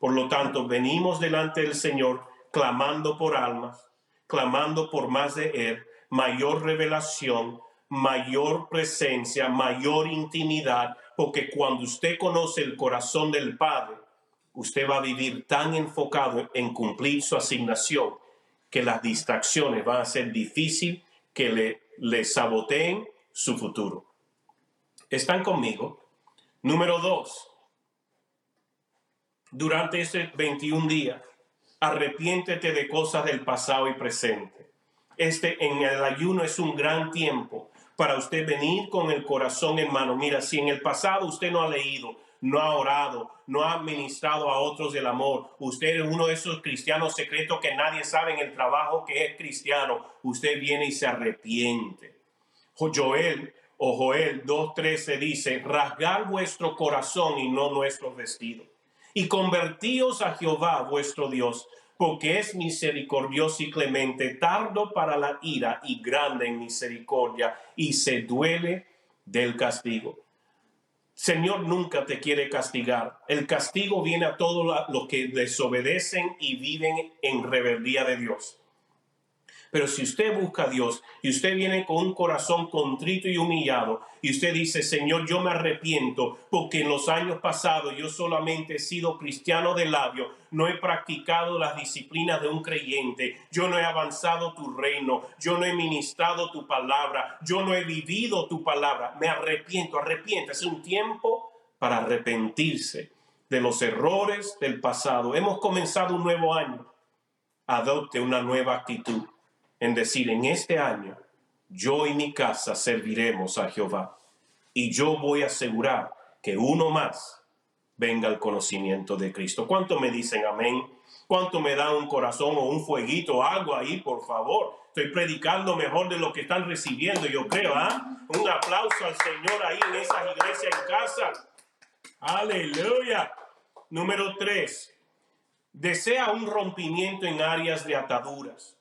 Por lo tanto, venimos delante del Señor clamando por almas, clamando por más de Él, mayor revelación, mayor presencia, mayor intimidad, porque cuando usted conoce el corazón del Padre, usted va a vivir tan enfocado en cumplir su asignación que las distracciones van a ser difícil que le, le saboteen su futuro. ¿Están conmigo? Número dos, durante ese 21 días, arrepiéntete de cosas del pasado y presente. Este en el ayuno es un gran tiempo para usted venir con el corazón en mano. Mira, si en el pasado usted no ha leído, no ha orado, no ha administrado a otros el amor. Usted es uno de esos cristianos secretos que nadie sabe en el trabajo que es cristiano. Usted viene y se arrepiente. Joel o Joel 2.13 dice, rasgar vuestro corazón y no nuestro vestido. Y convertíos a Jehová vuestro Dios, porque es misericordioso y clemente, tardo para la ira y grande en misericordia, y se duele del castigo. Señor nunca te quiere castigar. El castigo viene a todos los que desobedecen y viven en rebeldía de Dios. Pero si usted busca a Dios y usted viene con un corazón contrito y humillado y usted dice, Señor, yo me arrepiento porque en los años pasados yo solamente he sido cristiano de labio, no he practicado las disciplinas de un creyente, yo no he avanzado tu reino, yo no he ministrado tu palabra, yo no he vivido tu palabra, me arrepiento, arrepiento. Es un tiempo para arrepentirse de los errores del pasado. Hemos comenzado un nuevo año. Adopte una nueva actitud en decir, en este año, yo y mi casa serviremos a Jehová y yo voy a asegurar que uno más venga al conocimiento de Cristo. ¿Cuánto me dicen amén? ¿Cuánto me da un corazón o un fueguito, algo ahí, por favor? Estoy predicando mejor de lo que están recibiendo, yo creo, ¿ah? Un aplauso al Señor ahí en esa iglesia en casa. Aleluya. Número tres, desea un rompimiento en áreas de ataduras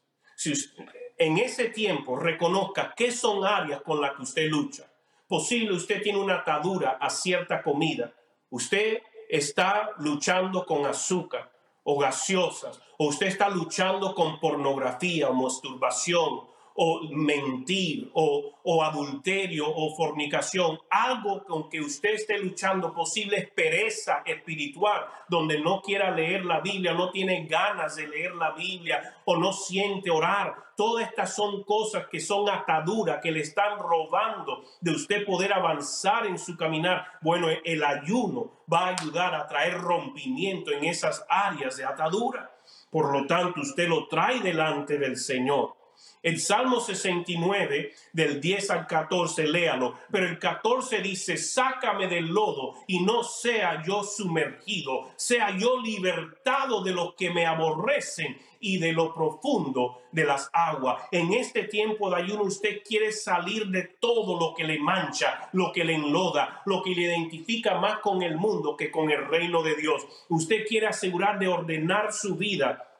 en ese tiempo reconozca qué son áreas con las que usted lucha. Posible usted tiene una atadura a cierta comida. Usted está luchando con azúcar o gaseosas, o usted está luchando con pornografía o masturbación o mentir o, o, adulterio o fornicación, algo con que usted esté luchando, posible pereza espiritual, donde no quiera leer la Biblia, no tiene ganas de leer la Biblia o no siente orar. Todas estas son cosas que son ataduras que le están robando de usted poder avanzar en su caminar. Bueno, el ayuno va a ayudar a traer rompimiento en esas áreas de atadura. Por lo tanto, usted lo trae delante del Señor el Salmo 69 del 10 al 14, léalo, pero el 14 dice, sácame del lodo y no sea yo sumergido, sea yo libertado de los que me aborrecen y de lo profundo de las aguas. En este tiempo de ayuno usted quiere salir de todo lo que le mancha, lo que le enloda, lo que le identifica más con el mundo que con el reino de Dios. Usted quiere asegurar de ordenar su vida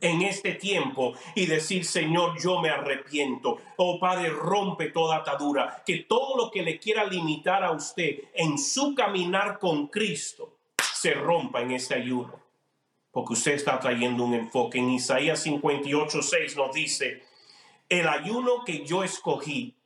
en este tiempo y decir, Señor, yo me arrepiento. Oh Padre, rompe toda atadura, que todo lo que le quiera limitar a usted en su caminar con Cristo se rompa en este ayuno. Porque usted está trayendo un enfoque. En Isaías 58, 6 nos dice, el ayuno que yo escogí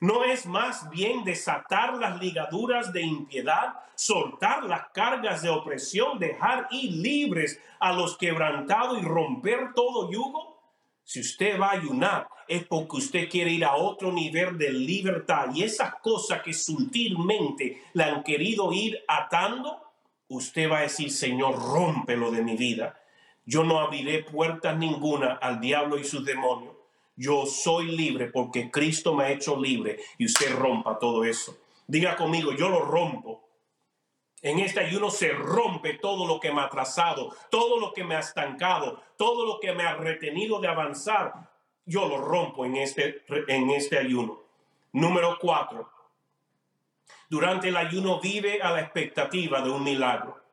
¿No es más bien desatar las ligaduras de impiedad, soltar las cargas de opresión, dejar ir libres a los quebrantados y romper todo yugo? Si usted va a ayunar, es porque usted quiere ir a otro nivel de libertad y esas cosas que sutilmente le han querido ir atando, usted va a decir, Señor, rómpelo de mi vida. Yo no abriré puertas ninguna al diablo y sus demonios yo soy libre porque Cristo me ha hecho libre y usted rompa todo eso. Diga conmigo, yo lo rompo. En este ayuno se rompe todo lo que me ha atrasado, todo lo que me ha estancado, todo lo que me ha retenido de avanzar. Yo lo rompo en este, en este ayuno. Número cuatro. Durante el ayuno vive a la expectativa de un milagro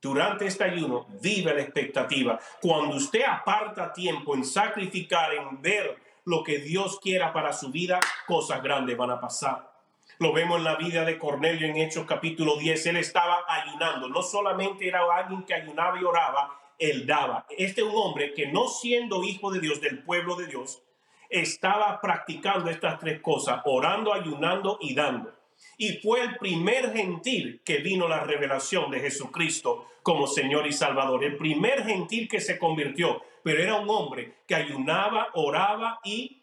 durante este ayuno, vive la expectativa. Cuando usted aparta tiempo en sacrificar, en ver lo que Dios quiera para su vida, cosas grandes van a pasar. Lo vemos en la vida de Cornelio en Hechos capítulo 10. Él estaba ayunando. No solamente era alguien que ayunaba y oraba, él daba. Este es un hombre que no siendo hijo de Dios, del pueblo de Dios, estaba practicando estas tres cosas, orando, ayunando y dando y fue el primer gentil que vino la revelación de Jesucristo como Señor y Salvador, el primer gentil que se convirtió, pero era un hombre que ayunaba, oraba y,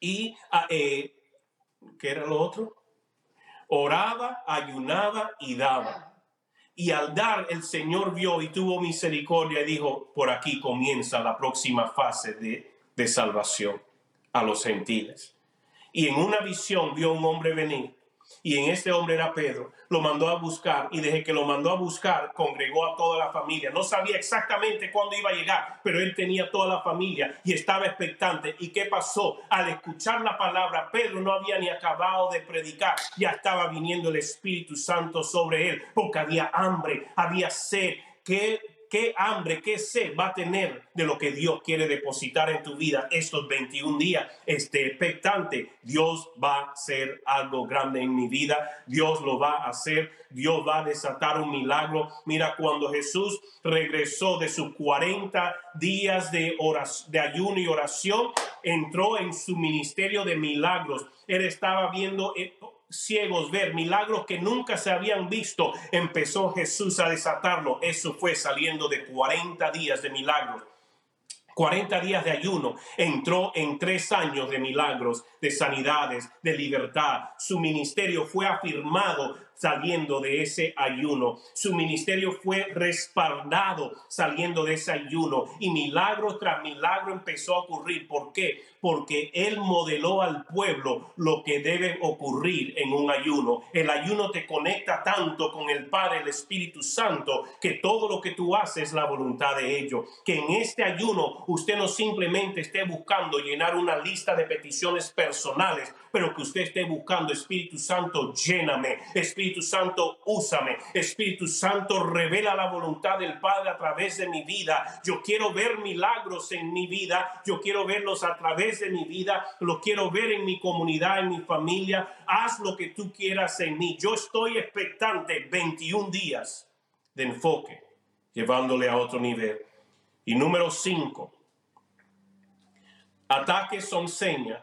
y ah, eh, ¿qué era lo otro? Oraba, ayunaba y daba. Y al dar, el Señor vio y tuvo misericordia y dijo, por aquí comienza la próxima fase de, de salvación a los gentiles. y en una visión vio un hombre venir y en este hombre era Pedro. Lo mandó a buscar y desde que lo mandó a buscar, congregó a toda la familia. No sabía exactamente cuándo iba a llegar, pero él tenía toda la familia y estaba expectante. ¿Y qué pasó? Al escuchar la palabra, Pedro no había ni acabado de predicar, ya estaba viniendo el Espíritu Santo sobre él, porque había hambre, había sed. ¿Qué qué hambre, qué sed va a tener de lo que Dios quiere depositar en tu vida estos 21 días. Esté expectante. Dios va a hacer algo grande en mi vida. Dios lo va a hacer. Dios va a desatar un milagro. Mira, cuando Jesús regresó de sus 40 días de, oración, de ayuno y oración, entró en su ministerio de milagros. Él estaba viendo eh, ciegos ver, milagros que nunca se habían visto, empezó Jesús a desatarlo. Eso fue saliendo de 40 días de milagros. 40 días de ayuno, entró en tres años de milagros, de sanidades, de libertad. Su ministerio fue afirmado saliendo de ese ayuno. Su ministerio fue respaldado saliendo de ese ayuno. Y milagro tras milagro empezó a ocurrir. ¿Por qué? Porque Él modeló al pueblo lo que debe ocurrir en un ayuno. El ayuno te conecta tanto con el Padre, el Espíritu Santo, que todo lo que tú haces es la voluntad de ellos. Que en este ayuno usted no simplemente esté buscando llenar una lista de peticiones personales, pero que usted esté buscando, Espíritu Santo, lléname, Espíritu Santo, úsame, Espíritu Santo, revela la voluntad del Padre a través de mi vida. Yo quiero ver milagros en mi vida, yo quiero verlos a través de mi vida, lo quiero ver en mi comunidad, en mi familia. Haz lo que tú quieras en mí. Yo estoy expectante 21 días de enfoque, llevándole a otro nivel. Y número 5, ataques son señas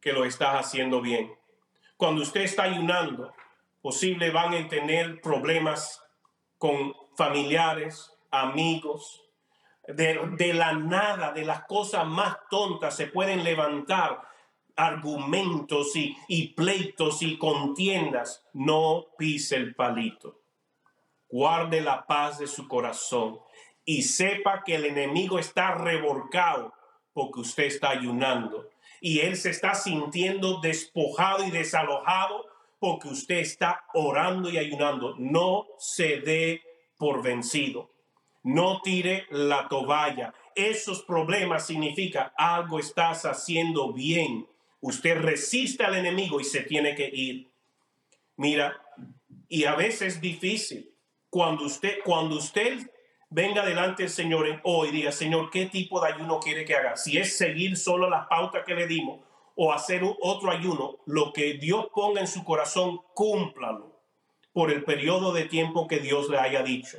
que lo estás haciendo bien. Cuando usted está ayunando, posible van a tener problemas con familiares, amigos. De, la nada, de las cosas más tontas, se pueden levantar argumentos y, y pleitos y contiendas. No pise el palito. Guarde la paz de su corazón y sepa que el enemigo está revolcado porque usted está ayunando y él se está sintiendo despojado y desalojado porque usted está orando y ayunando. No se dé por vencido. No tire la toalla. Esos problemas significa algo estás haciendo bien. Usted resiste al enemigo y se tiene que ir. Mira, y a veces es difícil. Cuando usted, cuando usted venga delante del Señor hoy diga, Señor, ¿qué tipo de ayuno quiere que haga? Si es seguir solo las pautas que le dimos o hacer otro ayuno, lo que Dios ponga en su corazón, cúmplalo por el periodo de tiempo que Dios le haya dicho.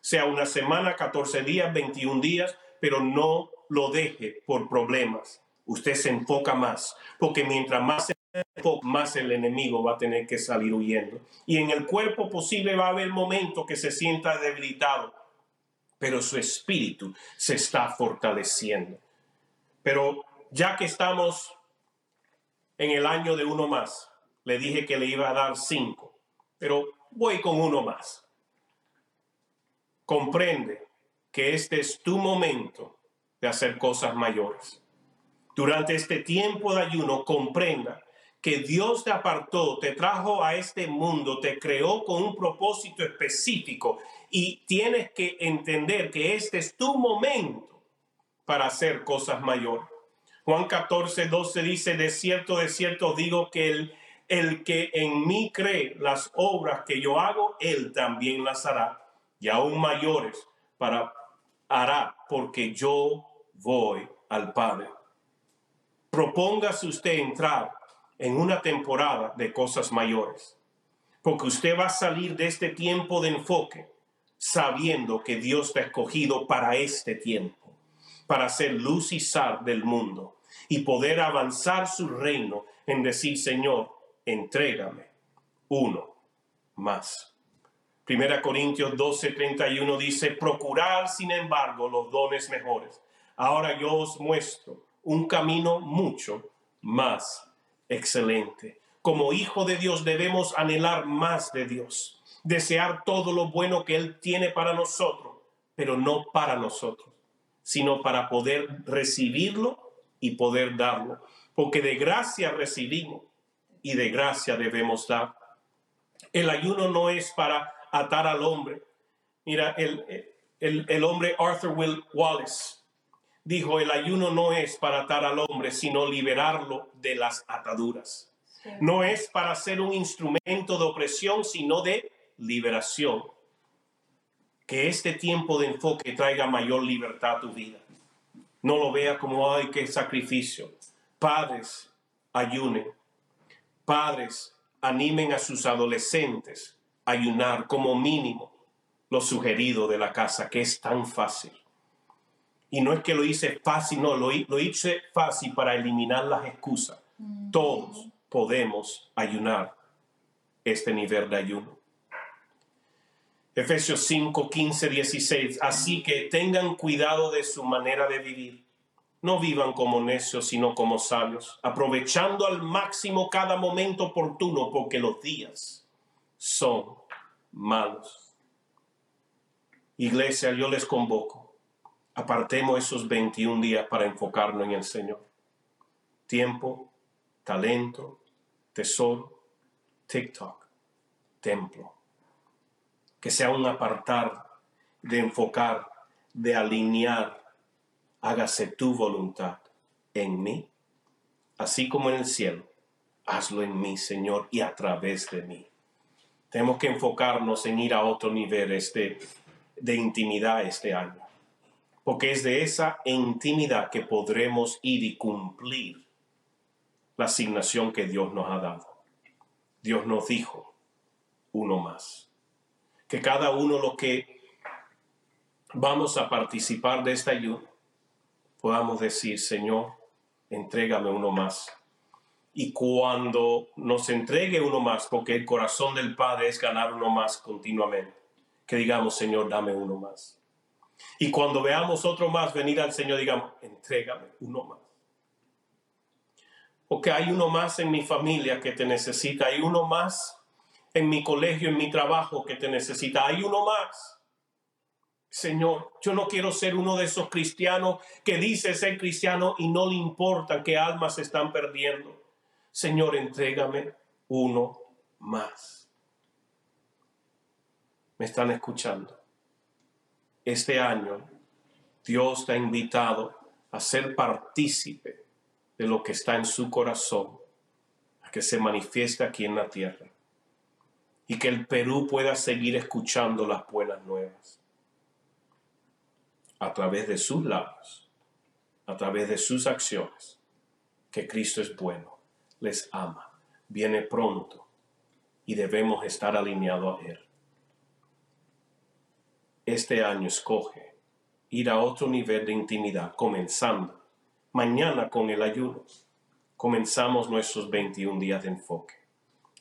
Sea una semana, 14 días, 21 días, pero no lo deje por problemas. Usted se enfoca más, porque mientras más se enfoca, más el enemigo va a tener que salir huyendo. Y en el cuerpo posible va a haber momentos que se sienta debilitado pero su espíritu se está fortaleciendo. Pero ya que estamos en el año de uno más, le dije que le iba a dar cinco, pero voy con uno más. Comprende que este es tu momento de hacer cosas mayores. Durante este tiempo de ayuno, comprenda que Dios te apartó, te trajo a este mundo, te creó con un propósito específico y tienes que entender que este es tu momento para hacer cosas mayores. Juan 14, 12 dice, de cierto, de cierto digo que el, el que en mí cree las obras que yo hago, él también las hará, y aún mayores para hará, porque yo voy al Padre. Propóngase usted entrar en una temporada de cosas mayores, porque usted va a salir de este tiempo de enfoque sabiendo que Dios te ha escogido para este tiempo, para ser luz y sal del mundo y poder avanzar su reino en decir, Señor, entrégame uno más. Primera Corintios 12, 31 dice, procurar sin embargo los dones mejores. Ahora yo os muestro un camino mucho más excelente. Como hijo de Dios debemos anhelar más de Dios desear todo lo bueno que Él tiene para nosotros, pero no para nosotros, sino para poder recibirlo y poder darlo. porque de gracia recibimos y de gracia debemos dar. El ayuno no es para atar al hombre. Mira, el, el, hombre Arthur Will Wallace dijo, el ayuno no es para atar al hombre, sino liberarlo de las ataduras. No es para ser un instrumento de opresión, sino de liberación. Que este tiempo de enfoque traiga mayor libertad a tu vida. No lo vea como, ay, qué sacrificio. Padres, ayunen. Padres, animen a sus adolescentes ayunar como mínimo lo sugerido de la casa, que es tan fácil. Y no es que lo hice fácil, no, lo, lo hice fácil para eliminar las excusas. Mm. Todos podemos ayunar este nivel de ayuno. Efesios 5, 15, 16. Así que tengan cuidado de su manera de vivir. No vivan como necios, sino como sabios, aprovechando al máximo cada momento oportuno, porque los días son malos. Iglesia, yo les convoco. Apartemos esos 21 días para enfocarnos en el Señor. Tiempo, talento, tesoro, TikTok, templo que sea un apartar, de enfocar, de alinear. Hágase tu voluntad en mí, así como en el cielo. Hazlo en mí, Señor, y a través de mí. Tenemos que enfocarnos en ir a otro nivel este, de intimidad este año, porque es de esa intimidad que podremos ir y cumplir la asignación que Dios nos ha dado. Dios nos dijo, uno más que cada uno lo que vamos a participar de esta ayuda podamos decir, Señor, entrégame uno más. Y cuando nos entregue uno más, porque el corazón del Padre es ganar uno más continuamente, que digamos, Señor, dame uno más. Y cuando veamos otro más venir al Señor, digamos, entrégame uno más. Porque hay uno más en mi familia que te necesita, hay uno más en mi colegio, en mi trabajo que te necesita. Hay uno más. Señor, yo no quiero ser uno de esos cristianos que dice ser cristiano y no le importa qué almas están perdiendo. Señor, entrégame uno más. ¿Me están escuchando? Este año Dios te ha invitado a ser partícipe de lo que está en su corazón, a que se manifieste aquí en la tierra y que el Perú pueda seguir escuchando las buenas nuevas a través de sus labios, a través de sus acciones, que Cristo es bueno, les ama, viene pronto y debemos estar alineados a Él. Este año escoge ir a otro nivel de intimidad, comenzando mañana con el ayuno. Comenzamos nuestros 21 días de enfoque.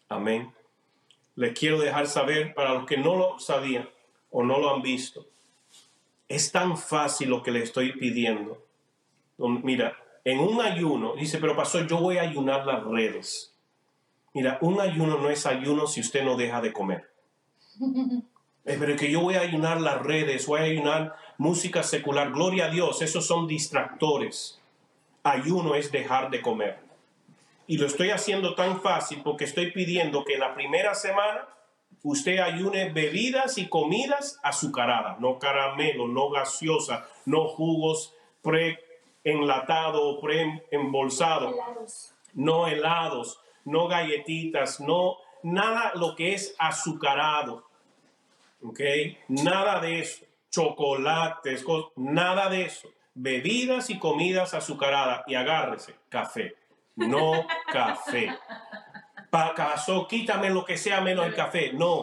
Amén les quiero dejar saber para los que no lo sabían o no lo han visto. Es tan fácil lo que le estoy pidiendo. Mira, en un ayuno, dice, pero pasó, yo voy a ayunar las redes. Mira, un ayuno no es ayuno si usted no deja de comer. Es pero que yo voy a ayunar las redes, voy a ayunar música secular. Gloria a Dios, esos son distractores. Ayuno es dejar de comer. Y lo estoy haciendo tan fácil porque estoy pidiendo que la primera semana usted ayune bebidas y comidas azucaradas, no caramelo, no gaseosa, no jugos pre-enlatado o pre-embolsado, no helados, no galletitas, no nada lo que es azucarado. ¿Ok? Nada de eso. Chocolates, nada de eso. Bebidas y comidas azucaradas. Y agárrese, café no café. Para caso, quítame lo que sea menos el café. No,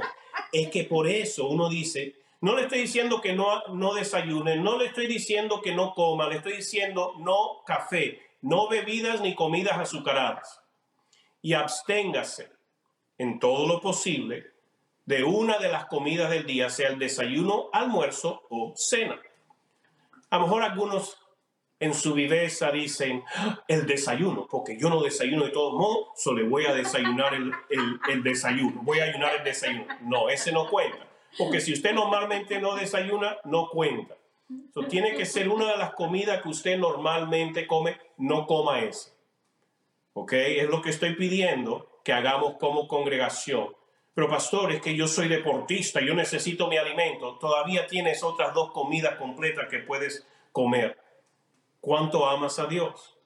es que por eso uno dice, no le estoy diciendo que no, no desayune, no le estoy diciendo que no coma, le estoy diciendo no café, no bebidas ni comidas azucaradas. Y absténgase en todo lo posible de una de las comidas del día, sea el desayuno, almuerzo o cena. A lo mejor algunos en su viveza dicen el desayuno, porque yo no desayuno de todos modos, solo voy a desayunar el, el, desayuno, voy a ayunar el desayuno. No, ese no cuenta, porque si usted normalmente no desayuna, no cuenta. So, tiene que ser una de las comidas que usted normalmente come, no coma ese. ¿Ok? Es lo que estoy pidiendo que hagamos como congregación. Pero pastor, es que yo soy deportista, yo necesito mi alimento. Todavía tienes otras dos comidas completas que puedes comer. ¿Cuánto amas a Dios?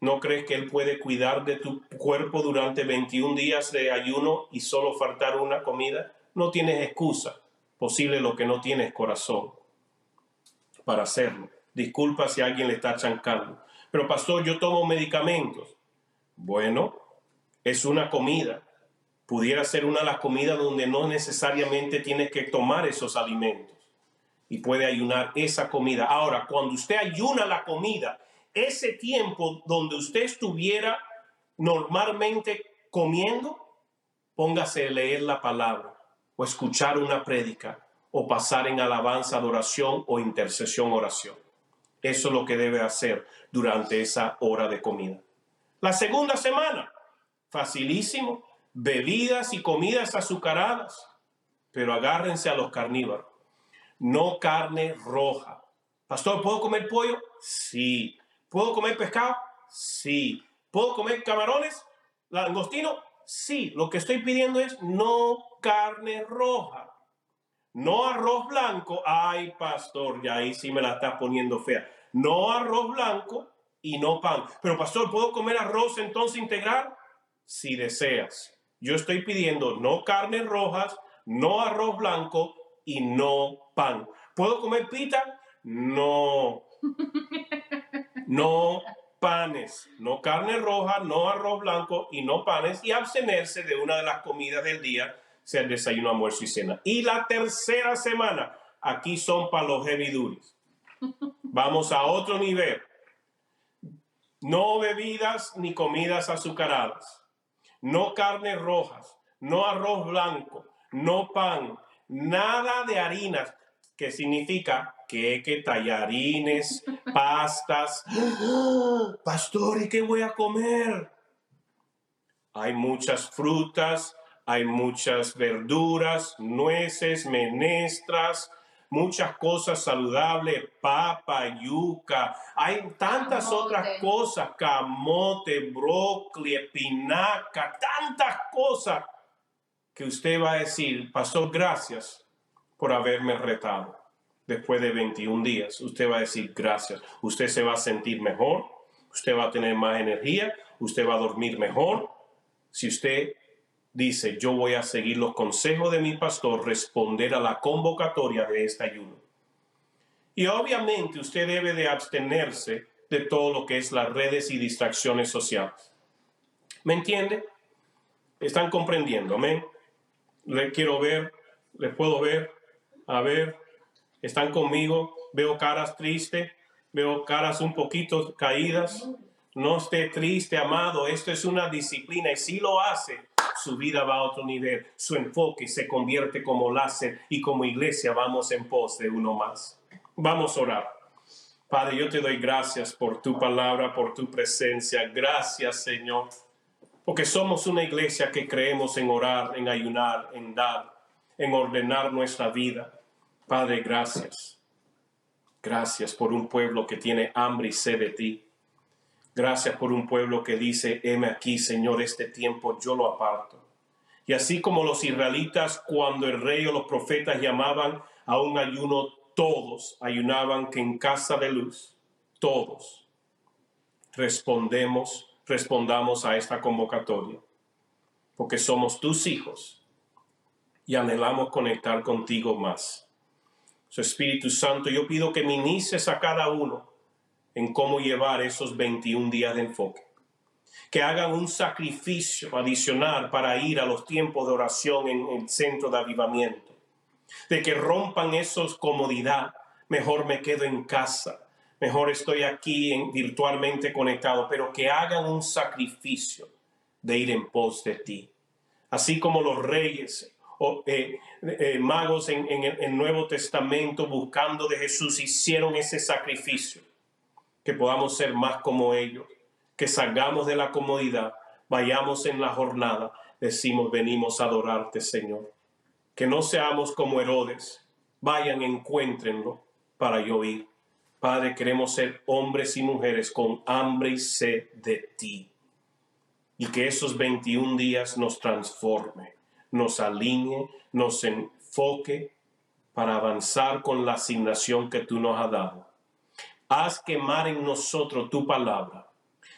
¿No crees que Él puede cuidar de tu cuerpo durante 21 días de ayuno y solo faltar una comida? No tienes excusa. Posible lo que no tienes corazón para hacerlo. Disculpa si alguien le está chancando. Pero pastor, yo tomo medicamentos. Bueno, es una comida. Pudiera ser una de las comidas donde no necesariamente tienes que tomar esos alimentos y puede ayunar esa comida. Ahora, cuando usted ayuna la comida, ese tiempo donde usted estuviera normalmente comiendo, póngase a leer la palabra escuchar una prédica o pasar en alabanza, adoración o intercesión, oración. Eso es lo que debe hacer durante esa hora de comida. La segunda semana, facilísimo, bebidas y comidas azucaradas, pero agárrense a los carnívoros. No carne roja. Pastor, ¿puedo comer pollo? Sí. ¿Puedo comer pescado? Sí. ¿Puedo comer camarones? ¿Langostino? Sí. Lo que estoy pidiendo es no carne roja. No arroz blanco. Ay, pastor, ya ahí sí me la estás poniendo fea. No arroz blanco y no pan. Pero, pastor, ¿puedo comer arroz entonces integral? Si deseas. Yo estoy pidiendo no carnes rojas, no arroz blanco y no pan. ¿Puedo comer pita? No. No panes, no carne roja, no arroz blanco y no panes y abstenerse de una de las comidas del día sea el desayuno, almuerzo y cena. Y la tercera semana, aquí son para los heavy Vamos a otro nivel. No bebidas ni comidas azucaradas. No carnes rojas. No arroz blanco. No pan. Nada de harinas, que significa queque, tallarines, pastas. Pastor, ¿y qué voy a comer? Hay muchas frutas, hay muchas verduras, nueces, menestras, muchas cosas saludables, papa, yuca, hay tantas otras cosas, camote, brócoli, espinaca, tantas cosas que usted va a decir, pastor, gracias por haberme retado. Después de 21 días, usted va a decir gracias. Usted se va a sentir mejor, usted va a tener más energía, usted va a dormir mejor. Si usted dice, yo voy a seguir los consejos de mi pastor, responder a la convocatoria de este ayuno. Y obviamente usted debe de abstenerse de todo lo que es las redes y distracciones sociales. ¿Me entiende? ¿Están comprendiendo? ¿Me? Le quiero ver, les puedo ver, a ver, están conmigo, veo caras tristes, veo caras un poquito caídas. No esté triste, amado, esto es una disciplina y si lo hace, su vida va a otro nivel, su enfoque se convierte como láser y como iglesia vamos en pos de uno más. Vamos a orar. Padre, yo te doy gracias por tu palabra, por tu presencia. Gracias, Señor, porque somos una iglesia que creemos en orar, en ayunar, en dar, en ordenar nuestra vida. Padre, gracias. Gracias por un pueblo que tiene hambre y sed de ti. Gracias por un pueblo que dice, heme aquí, Señor, este tiempo yo lo aparto. Y así como los israelitas, cuando el rey o los profetas llamaban a un ayuno, todos ayunaban que en casa de luz, todos respondemos, respondamos a esta convocatoria, porque somos tus hijos y anhelamos conectar contigo más. Su Espíritu Santo, yo pido que ministres a cada uno en cómo llevar esos 21 días de enfoque. Que hagan un sacrificio adicional para ir a los tiempos de oración en el centro de avivamiento. De que rompan esos comodidad. Mejor me quedo en casa. Mejor estoy aquí en, virtualmente conectado. Pero que hagan un sacrificio de ir en pos de ti. Así como los reyes eh, eh, magos en, el Nuevo Testamento buscando de Jesús hicieron ese sacrificio que podamos ser más como ellos, que salgamos de la comodidad, vayamos en la jornada, decimos, venimos a adorarte, Señor. Que no seamos como Herodes, vayan, encuéntrenlo para yo ir. Padre, queremos ser hombres y mujeres con hambre y sed de ti. y que esos 21 días nos transforme, nos alinee, nos enfoque para avanzar con la asignación que tú nos has dado. Haz quemar en nosotros tu palabra.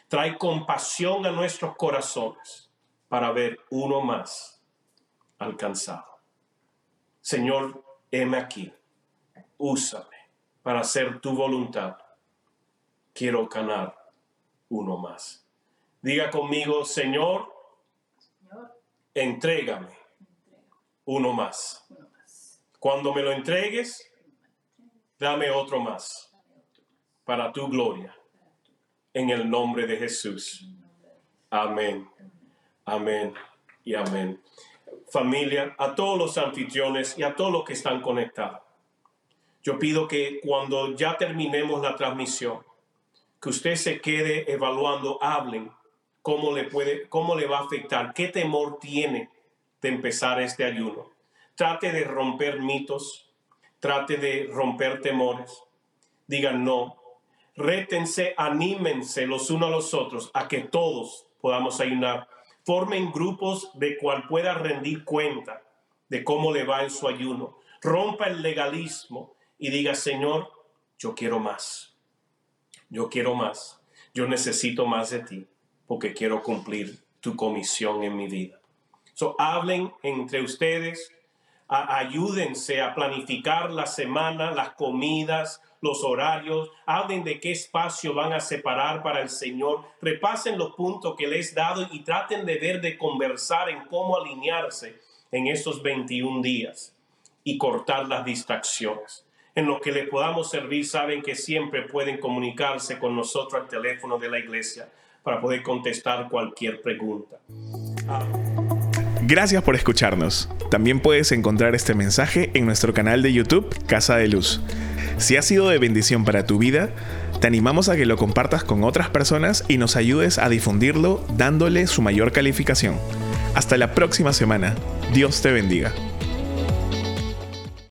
Trae compasión a nuestros corazones para ver uno más alcanzado. Señor, heme aquí. Úsame para hacer tu voluntad. Quiero ganar uno más. Diga conmigo, Señor, entrégame uno más. Cuando me lo entregues, dame otro más para tu gloria. En el nombre de Jesús. Amén. Amén y amén. Familia, a todos los anfitriones y a todos los que están conectados. Yo pido que cuando ya terminemos la transmisión, que usted se quede evaluando, hablen cómo le puede, cómo le va a afectar, qué temor tiene de empezar este ayuno. Trate de romper mitos, trate de romper temores. Digan no, rétense, anímense los unos a los otros a que todos podamos ayunar. Formen grupos de cual pueda rendir cuenta de cómo le va en su ayuno. Rompa el legalismo y diga, Señor, yo quiero más. Yo quiero más. Yo necesito más de ti porque quiero cumplir tu comisión en mi vida. So, hablen entre ustedes, ayúdense a planificar la semana, las comidas, los horarios, hablen de qué espacio van a separar para el Señor, repasen los puntos que les he dado y traten de ver, de conversar en cómo alinearse en esos 21 días y cortar las distracciones. En lo que les podamos servir, saben que siempre pueden comunicarse con nosotros al teléfono de la iglesia para poder contestar cualquier pregunta. Gracias por escucharnos. También puedes encontrar este mensaje en nuestro canal de YouTube Casa de Luz. Si ha sido de bendición para tu vida, te animamos a que lo compartas con otras personas y nos ayudes a difundirlo dándole su mayor calificación. Hasta la próxima semana. Dios te bendiga.